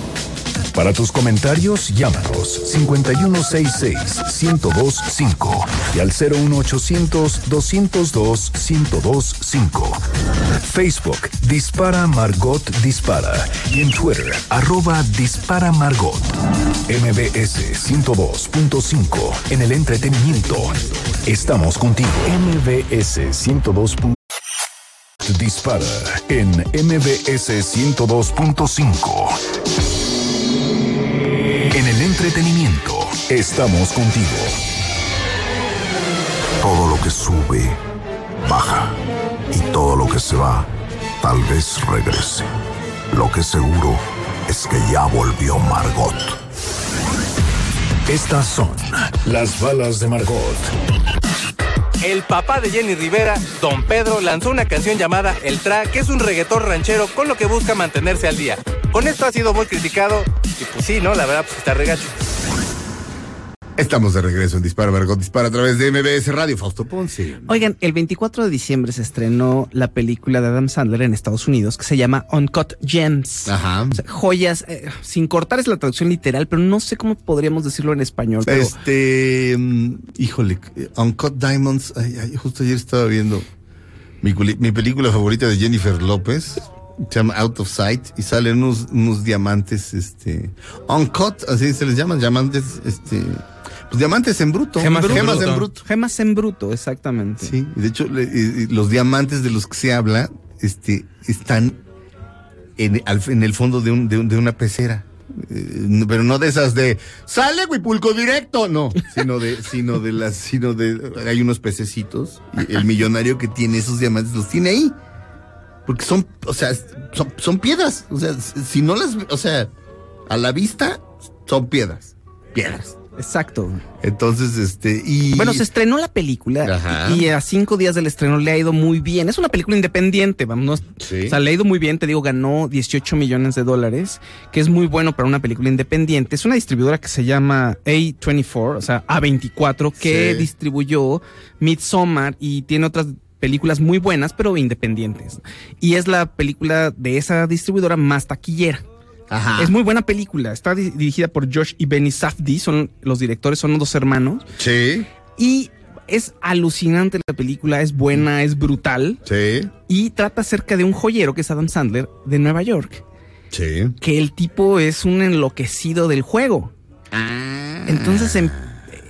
Para tus comentarios, llámanos 5166-1025 y al 01800-202-1025. Facebook, Dispara Margot Dispara y en Twitter, arroba Dispara Margot. MBS 102.5 en el entretenimiento. Estamos contigo. MBS 102. Dispara en MBS 102.5. estamos contigo. Todo lo que sube, baja. Y todo lo que se va, tal vez regrese. Lo que seguro es que ya volvió Margot. Estas son las balas de Margot. El papá de Jenny Rivera, Don Pedro, lanzó una canción llamada El Tra, que es un reggaetón ranchero con lo que busca mantenerse al día. Con esto ha sido muy criticado y pues sí, ¿no? La verdad, pues está regacho. Estamos de regreso en Dispara, Margot Dispara a través de MBS Radio. Fausto Ponce. Oigan, el 24 de diciembre se estrenó la película de Adam Sandler en Estados Unidos que se llama Uncut Gems. Ajá. O sea, joyas, eh, sin cortar es la traducción literal, pero no sé cómo podríamos decirlo en español. Pero Este, mm, híjole, eh, Uncut Diamonds. ay, ay, justo ayer estaba viendo mi, película favorita de Jennifer López. Se llama Out of Sight y salen unos, unos diamantes, este, uncut, así se les llaman, diamantes, este, pues diamantes en bruto, Gemas, en gemas bruto. en bruto. Gemas en bruto, exactamente. Sí, y de hecho, le- y- y los diamantes de los que se habla, este, están en, al- en el fondo de, un, de, un- de una pecera. Eh, no- pero no de esas de sale Huipulco directo, no, sino de, sino de las, sino de, hay unos pececitos, y el millonario que tiene esos diamantes los tiene ahí. Porque son, o sea, son, son piedras. O sea, si no las, o sea, a la vista, son piedras. Piedras. Exacto. Entonces, este, y. Bueno, se estrenó la película Ajá. y a cinco días del estreno le ha ido muy bien. Es una película independiente, vamos. Sí. O sea, le ha ido muy bien, te digo, ganó 18 millones de dólares, que es muy bueno para una película independiente. Es una distribuidora que se llama A24, o sea, A24, que Sí. distribuyó Midsommar y tiene otras películas muy buenas, pero independientes. Y es la película de esa distribuidora más taquillera. Ajá. Es muy buena película. Está di- dirigida por Josh y Benny Safdie. Son los directores, son dos hermanos. Sí. Y es alucinante la película, es buena, es brutal. Sí. Y trata acerca de un joyero que es Adam Sandler de Nueva York. Sí. Que el tipo es un enloquecido del juego. Entonces em-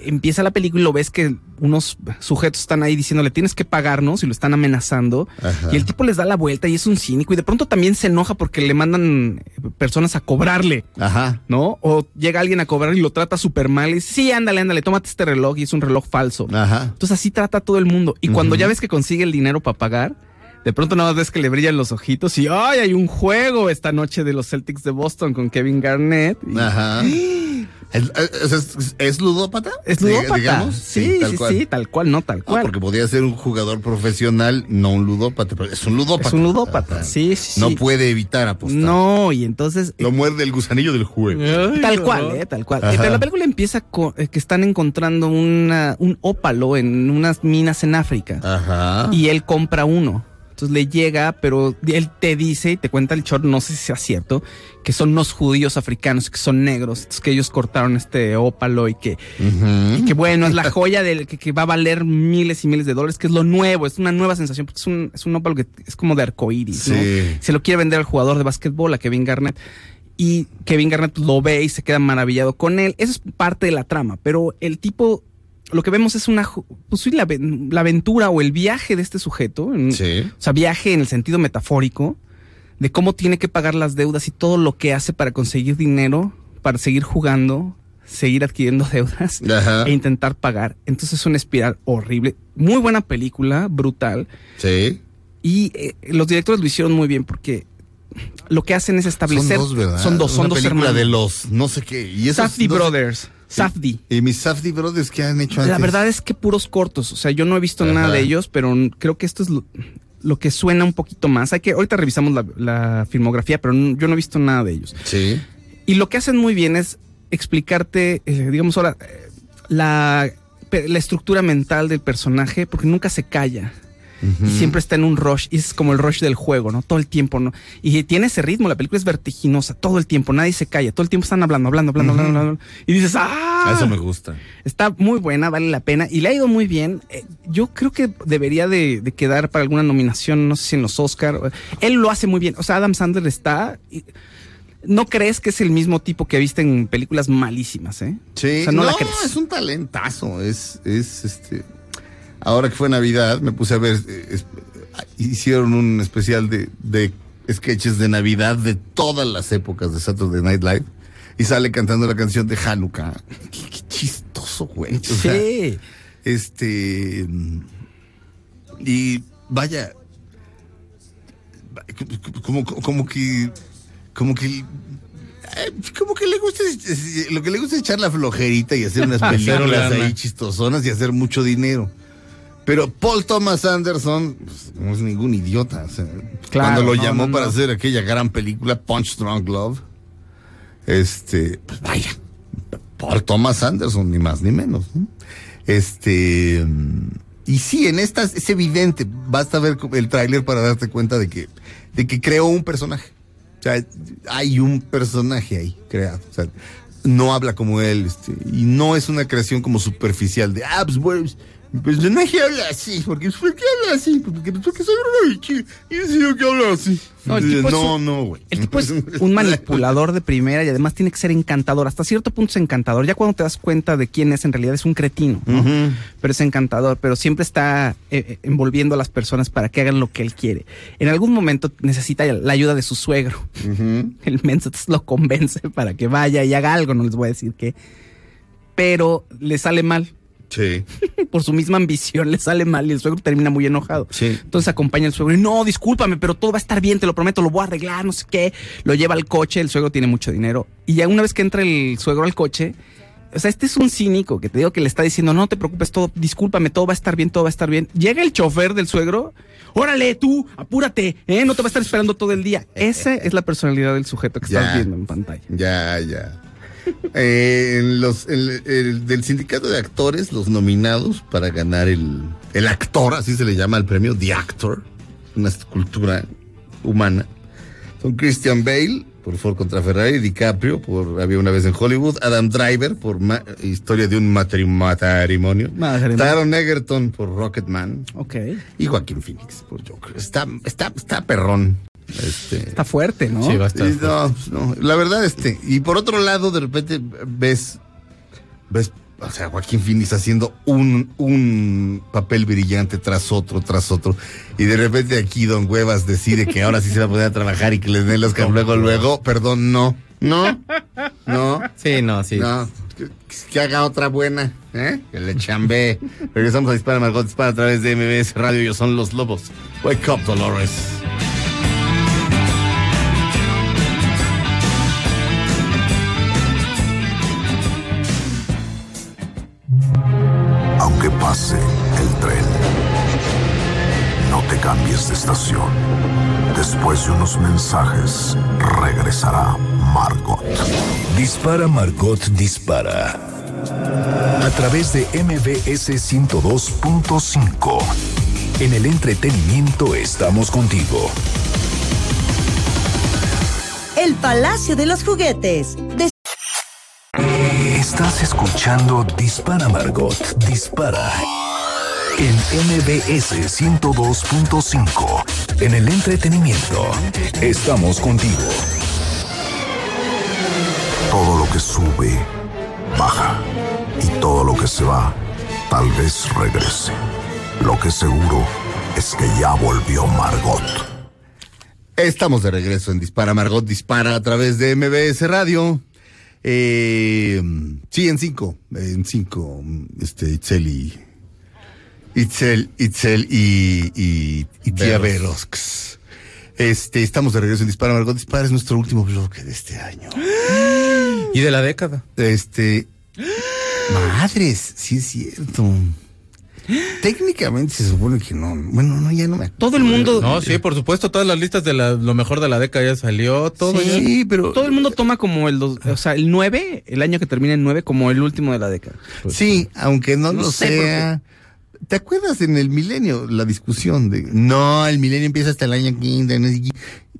empieza la película y lo ves que unos sujetos están ahí diciéndole tienes que pagarnos y lo están amenazando. Ajá. Y el tipo les da la vuelta y es un cínico y de pronto también se enoja porque le mandan eh, personas a cobrarle. Ajá. ¿No? O llega alguien a cobrar y lo trata súper mal y dice, sí, ándale, ándale, tómate este reloj y es un reloj falso. Ajá. Entonces así trata a todo el mundo. Y cuando ya ves que consigue el dinero para pagar, De pronto nada más ves que le brillan los ojitos y ¡ay! Hay un juego esta noche de los Celtics de Boston con Kevin Garnett. Y- Ajá. ¿Es, es- es- es ludópata? Es ludópata. digamos? Sí, sí, sí, tal cual, no tal Ah, cual. porque podría ser un jugador profesional, no un ludópata, pero es un ludópata. Es un ludópata, sí, sí, No sí. puede evitar apostar. No, y entonces Lo muerde el gusanillo del juego. Tal cual, eh, tal cual. Ajá. Eh, Pero la película empieza con eh, que están encontrando una, un ópalo en unas minas en África. Ajá. Y él compra uno. Entonces le llega, pero él te dice y te cuenta el short, no sé si sea cierto, que son unos judíos africanos, que son negros, entonces que ellos cortaron este ópalo y que, y que bueno, es la joya del que, que va a valer miles y miles de dólares, que es lo nuevo, es una nueva sensación, porque es un, es un ópalo que es como de arcoíris, ¿no? Sí. Se lo quiere vender al jugador de básquetbol, a Kevin Garnett. Y Kevin Garnett lo ve y se queda maravillado con él. Eso es parte de la trama, pero el tipo, lo que vemos es una, pues la, aven- la aventura o el viaje de este sujeto. en- Sí. O sea, viaje en el sentido metafórico de cómo tiene que pagar las deudas y todo lo que hace para conseguir dinero, para seguir jugando, seguir adquiriendo deudas Ajá. e intentar pagar. Entonces es una espiral horrible. Muy buena película, brutal. Sí. Y eh, los directores lo hicieron muy bien porque lo que hacen es establecer. Son dos, ¿verdad? Son dos, son Una dos película hermanos. de los no sé qué. Y esos Brothers. Safdie. ¿Y mis Safdie Brothers qué han hecho antes? La verdad es que puros cortos. O sea, yo no he visto Ajá. nada de ellos, pero creo que esto es lo, lo que suena un poquito más. Hay que, ahorita revisamos la, la filmografía, pero yo no he visto nada de ellos. Sí. Y lo que hacen muy bien es explicarte, eh, digamos ahora, eh, la estructura mental del personaje, porque nunca se calla. Y siempre está en un rush, y es como el rush del juego, ¿no? Todo el tiempo, ¿no? Y tiene ese ritmo, la película es vertiginosa, todo el tiempo, nadie se calla, todo el tiempo están hablando, hablando, hablando, hablando, hablando. Y dices, ¡ah! Eso me gusta. Está muy buena, vale la pena y le ha ido muy bien. Eh, Yo creo que debería de, de quedar para alguna nominación, no sé si en los Oscar. Él lo hace muy bien. O sea, Adam Sandler está. y- No crees que es el mismo tipo que viste en películas malísimas, ¿eh? Sí. O sea, no, no, la crees. es un talentazo. Es, es este. Ahora que fue Navidad, me puse a ver. eh, es- hicieron un especial de, de sketches de Navidad de todas las épocas de Saturday Night Live. Y sale cantando la canción de Hanukkah. Qué, qué chistoso, güey. O sea, Sí. Este. Y vaya. Como, como que. Como que. eh, Como que le gusta. Lo que le gusta es echar la flojerita y hacer unas películas ahí chistosonas y hacer mucho dinero. Pero Paul Thomas Anderson pues, no es ningún idiota. o sea, Claro, cuando lo no, llamó no, para no. hacer aquella gran película, Punch Drunk Love, este, pues vaya, Paul Thomas Anderson, ni más ni menos. ¿no? Este, y sí, en estas es evidente, basta ver el tráiler para darte cuenta de que, de que creó un personaje. O sea, hay un personaje ahí creado. O sea, no habla como él, este, y no es una creación como superficial de, ah, pues, bueno, mi personaje habla así, porque ¿por qué habla así? Porque, porque soy Richie, y decido que habla así. No, el tipo es no, un- no, güey. El tipo es un manipulador de primera y además tiene que ser encantador. Hasta cierto punto es encantador. Ya cuando te das cuenta de quién es, en realidad es un cretino, ¿no? Pero es encantador, pero siempre está eh, eh, envolviendo a las personas para que hagan lo que él quiere. En algún momento necesita la ayuda de su suegro. El menso lo convence para que vaya y haga algo, no les voy a decir qué. Pero le sale mal. Sí. Por su misma ambición le sale mal y el suegro termina muy enojado. Sí. Entonces acompaña al suegro y no, discúlpame, pero todo va a estar bien, te lo prometo, lo voy a arreglar, no sé qué. Lo lleva al coche, el suegro tiene mucho dinero. Y ya una vez que entra el suegro al coche, o sea, este es un cínico que te digo que le está diciendo, no te preocupes, todo, discúlpame, todo va a estar bien, todo va a estar bien. Llega el chofer del suegro, órale, tú, apúrate, ¿eh? no te va a estar esperando todo el día. Esa es la personalidad del sujeto que estás Ya. viendo en pantalla. Ya, ya. Eh, en los, el, el- del sindicato de actores, los nominados para ganar el, el actor, así se le llama el premio, The Actor, una escultura humana, son Christian Bale por Ford contra Ferrari, DiCaprio por Había una vez en Hollywood, Adam Driver por Ma- Historia de un matri- matrimonio, Matrimonio. Taron Egerton por Rocketman Ok. y Joaquín Phoenix por Joker. Está, está, está perrón. Este, Está fuerte, ¿no? Sí, va a estar y fuerte. no, pues no, la verdad, este, y por otro lado, de repente ves, ves, o sea, Joaquín Phoenix haciendo un, un papel brillante tras otro, tras otro, y de repente aquí Don Huevas decide que ahora sí se va a poder a trabajar y que les den los que luego, luego, perdón, no, no, no, Sí, no, sí. no, que, que haga otra buena, ¿eh? Que le chambe. Regresamos a Dispara Margot Dispara a través de MBS Radio. Ellos son los lobos. Wake up, Dolores. Pase el tren, no te cambies de estación. Después de unos mensajes, regresará Margot. Dispara Margot Dispara. A través de MBS 102.5. En el entretenimiento estamos contigo. El Palacio de los Juguetes. De Estás escuchando Dispara Margot Dispara. En MBS 102.5. En el entretenimiento estamos contigo. Todo lo que sube, baja. Y todo lo que se va, tal vez regrese. Lo que seguro es que ya volvió Margot. Estamos de regreso en Dispara Margot Dispara a través de MBS Radio. Eh, sí, en cinco. En cinco. Este, Itzel y. Itzel, Itzel y. y, y Tía Veros. Verox. Este, estamos de regreso en Dispara Margot Dispara. Es nuestro último bloque de este año. Y de la década. Este. Madres, sí es cierto. Técnicamente se supone que no. Bueno, no, ya no me Todo el mundo. No, sí, por supuesto, todas las listas de la- lo mejor de la década ya salió, todo ya. Sí, pero. Todo el mundo toma como el, dos- o sea, el 9, el año que termina en 9, como el último de la década. Sí, aunque no, No lo sé sea. ¿Te acuerdas en el milenio la discusión de no, el milenio empieza hasta el año 15? no sé qué,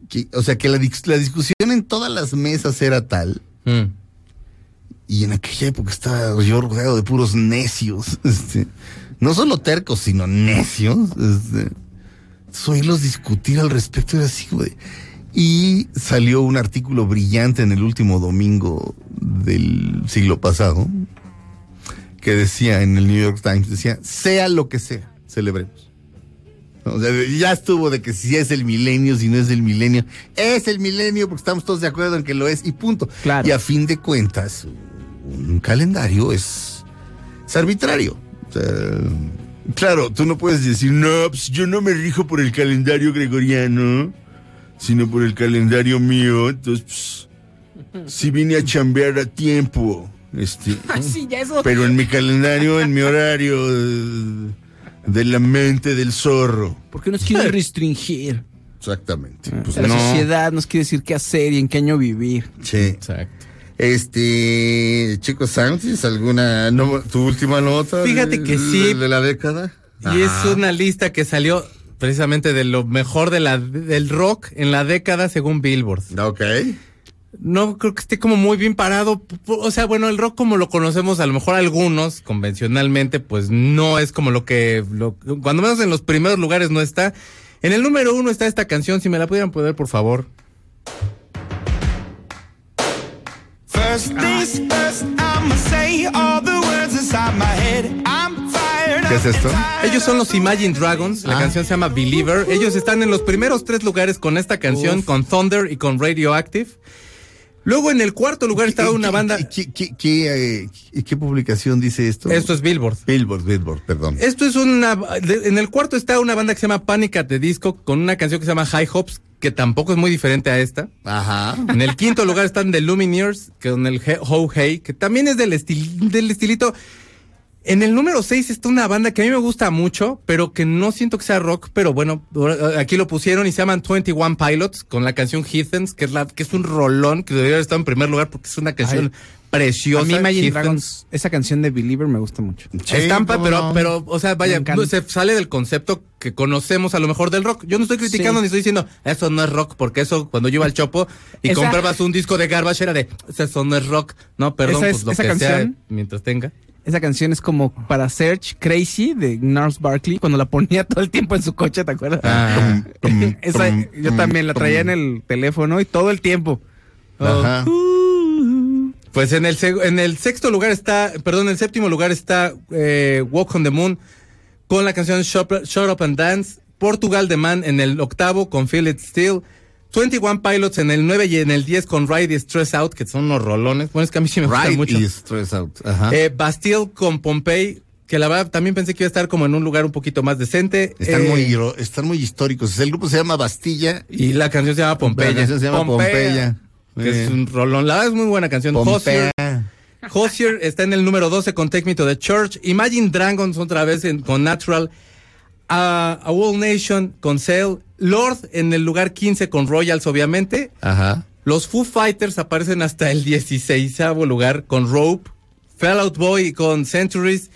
que- o sea, que la discusión en todas las mesas era tal. Mm. Y en aquella época estaba yo rodeado de puros necios. Este, no solo tercos, sino necios. Este, oírlos discutir al respecto era así, de- Y salió un artículo brillante en el último domingo del siglo pasado que decía en el New York Times, decía, sea lo que sea, celebremos. O sea, ya estuvo de que si es el milenio, si no es el milenio. Es el milenio porque estamos todos de acuerdo en que lo es y punto. Claro. Y a fin de cuentas, un calendario es, es arbitrario. Sea, claro, tú no puedes decir, no, pues yo no me rijo por el calendario gregoriano, sino por el calendario mío. Entonces, pues, si vine a chambear a tiempo. Este, sí, ya eso. pero en mi calendario, en mi horario eh, de la mente del zorro. ¿Por qué nos quieren restringir? Exactamente. Pues la no. sociedad nos quiere decir qué hacer y en qué año vivir. Sí. Exacto. Este, chicos, Sánchez, ¿alguna no- tu última nota? Fíjate de- que sí. De la década. Y es una lista que salió precisamente de lo mejor de la, del rock en la década según Billboard. Ok. No creo que esté como muy bien parado. O sea, bueno, el rock como lo conocemos, a lo mejor algunos convencionalmente, pues no es como lo que, lo- cuando menos en los primeros lugares no está. En el número uno está esta canción, si me la pudieran poner, por favor. ¿Qué es esto? Ellos son los Imagine Dragons, la Ah. canción se llama Believer. Ellos están en los primeros tres lugares con esta canción, Uf. con Thunder y con Radioactive. Luego en el cuarto lugar está una ¿Qué- banda. ¿Qué, qué, qué, eh, qué publicación dice esto? Esto es Billboard. Billboard, Billboard, perdón. Esto es una. de- En el cuarto está una banda que se llama Panic at the Disco con una canción que se llama High Hopes, que tampoco es muy diferente a esta. Ajá. En el quinto lugar están The Lumineers, con el Ho Hey, que también es del, estil- del estilito. En el número 6 está una banda que a mí me gusta mucho, pero que no siento que sea rock, pero bueno, aquí lo pusieron y se llaman 21 Pilots con la canción Heathens, que es la que es un rolón que debería estar en primer lugar porque es una canción preciosa. A mí Imagine Heathens. Dragons, esa canción de Believer me gusta mucho. Estampa, pero, no. pero, o sea, vaya, se sale del concepto que conocemos a lo mejor del rock. Yo no estoy criticando Sí. ni estoy diciendo, eso no es rock, porque eso, cuando yo iba al Chopo y Esa- comprabas un disco de Garbage era de, eso no es rock. No, perdón, Esa es- pues lo esa que sea, canción. mientras tenga. Esa canción es como para Search Crazy de Nars Barkley cuando la ponía todo el tiempo en su coche, ¿te acuerdas? Ah. Esa, yo también la traía en el teléfono y todo el tiempo. Ajá. Pues en el, en el sexto lugar está, perdón, en el séptimo lugar está eh, Walk on the Moon con la canción Shut Up, Shut Up and Dance. Portugal de Man en el octavo con Feel It Still. 21 Pilots en el 9 y en el 10 con Ride y Stress Out, que son unos rolones. Bueno, es que a mí sí me gustan Ride mucho. y Stress Out. Ajá. Eh, Bastille con Pompey, que la verdad también pensé que iba a estar como en un lugar un poquito más decente. Están, Eh, muy, hiro- están muy históricos. El grupo se llama Bastilla. Y la canción se llama Pompeya. La canción se llama Pompeya. Que Eh. es un rolón. La verdad es muy buena canción. Pompeya. Hozier, Hozier está en el número 12 con Take Me to the Church. Imagine Dragons otra vez en- con Natural. A, a Whole Nation con Sail. Lord en el lugar 15 con Royals, obviamente. Ajá. Los Foo Fighters aparecen hasta el 16 lugar con Rope. Fell Out Boy con Centuries.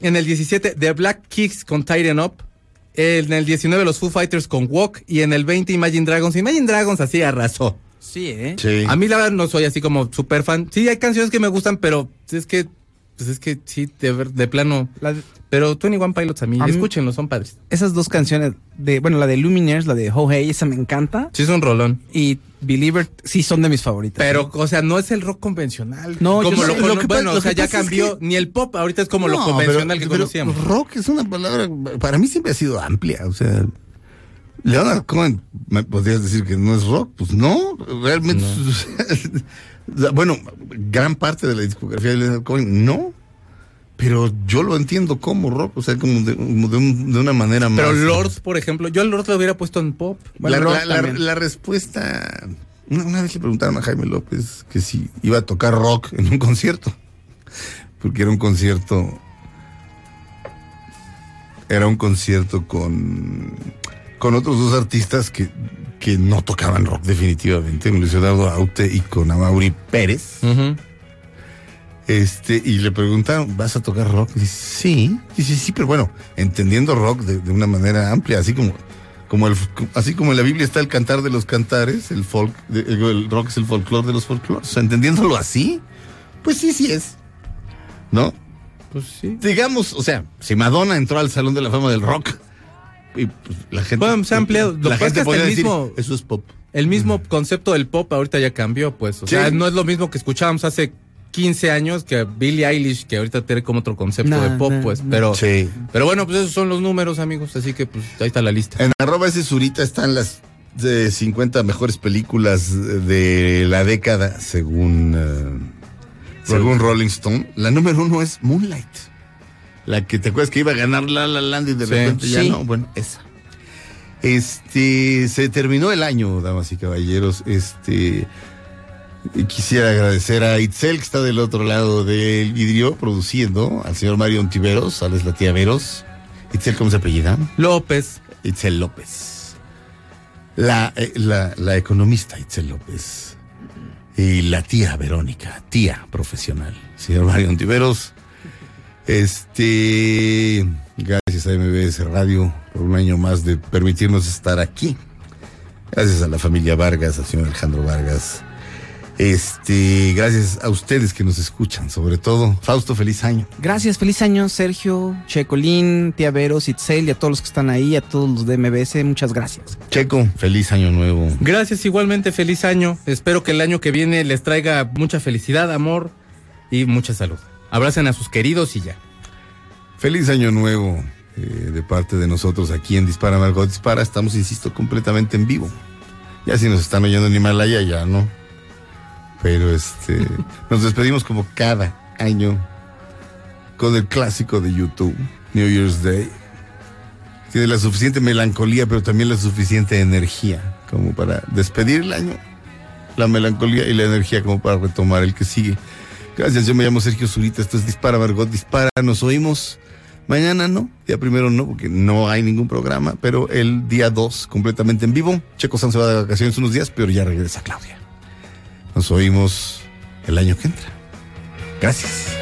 En el 17, The Black Kicks con Tighten Up. En el 19, los Foo Fighters con Walk. Y en el 20, Imagine Dragons. Imagine Dragons así arrasó. Sí, ¿eh? Sí. A mí la verdad no soy así como super fan. Sí, hay canciones que me gustan, pero es que, pues es que sí, de, ver- de plano. La de- Pero 21 Pilots a mí, A mí- escúchenlo, son padres. esas dos canciones de, bueno, la de Lumineers, la de Ho Hey, esa me encanta. Sí, es un rolón. Y Believer sí son de mis favoritas. Pero, o sea, no es el rock convencional. No, como sé. lo, que bueno, lo o sea, ya es cambió. que- Ni el pop ahorita es como lo No, convencional pero- que pero conocíamos. Rock es una palabra, para mí siempre ha sido amplia. O sea, Leonard Cohen, ¿me podrías decir que no es rock? Pues no, realmente. bueno, gran parte de la discografía de Leonard Cohen, no. Pero yo lo entiendo como rock, o sea, como de, como de un- de una manera más. Pero Lord, por ejemplo, yo al Lord lo hubiera puesto en pop. Bueno, la, rock la- la- también. la respuesta. Una, una vez le preguntaron a Jaime López que si iba a tocar rock en un concierto. Porque era un concierto. Era un concierto con. Con otros dos artistas que, que no tocaban rock definitivamente, con Luis Eduardo Aute y con Amaury Pérez. Este, y le preguntaron, ¿vas a tocar rock? Y dice, sí. Dice, sí, pero bueno, entendiendo rock de, de una manera amplia, así como, como el, así como en la Biblia está el cantar de los cantares, el folk, el, el rock es el folclore de los folclores. O sea, entendiéndolo así, pues sí, sí es. ¿No? Pues sí. Digamos, o sea, si Madonna entró al Salón de la Fama del Rock, y pues, la gente. Bueno, se ha ampliado. Lo La que pasa es gente podría el decir, mismo- eso es pop. El mismo concepto del pop ahorita ya cambió, pues. O Sí. sea, no es lo mismo que escuchábamos hace 15 años que Billie Eilish, que ahorita tiene como otro concepto No, de pop, no, pues. no. Pero, Sí. pero bueno, pues esos son los números, amigos. Así que, pues, ahí está la lista. En arroba ese surita están las de 50 mejores películas de la década según eh, según Rolling Stone. La número uno es Moonlight. La que te acuerdas que iba a ganar La La Land y de Sí. repente ya Sí. no. Bueno, esa. Este, se terminó el año, damas y caballeros. Este, quisiera agradecer a Itzel, que está del otro lado del vidrio, produciendo, al señor Mario Ontiveros, Alex la tía Veros. Itzel, ¿cómo se apellida? López. Itzel López. La, eh, la, la economista Itzel López. Y la tía Verónica, tía profesional. Señor Mario Ontiveros. Este. Gracias a MBS Radio por un año más de permitirnos estar aquí. Gracias a la familia Vargas, al señor Alejandro Vargas. Este, gracias a ustedes que nos escuchan, sobre todo. Fausto, feliz año. Gracias, feliz año, Sergio, Checolín, Tía Veros, Itzel y a todos los que están ahí, a todos los de MBS, muchas gracias. Checo, feliz año nuevo. Gracias, igualmente, feliz año. Espero que el año que viene les traiga mucha felicidad, amor y mucha salud. Abracen a sus queridos y ya. Feliz año nuevo eh, de parte de nosotros aquí en Dispara Margot Dispara. Estamos, insisto, completamente en vivo. Ya si nos están oyendo en Himalaya, ya no. Pero este, nos despedimos como cada año con el clásico de YouTube, New Year's Day. Tiene la suficiente melancolía, pero también la suficiente energía como para despedir el año. La melancolía y la energía como para retomar el que sigue. Gracias, yo me llamo Sergio Zurita, esto es Dispara Margot Dispara, nos oímos mañana, ¿no? Día primero no, porque no hay ningún programa, pero el día 2 completamente en vivo. Checo San se va de vacaciones unos días, pero ya regresa Claudia. Nos oímos el año que entra. Gracias.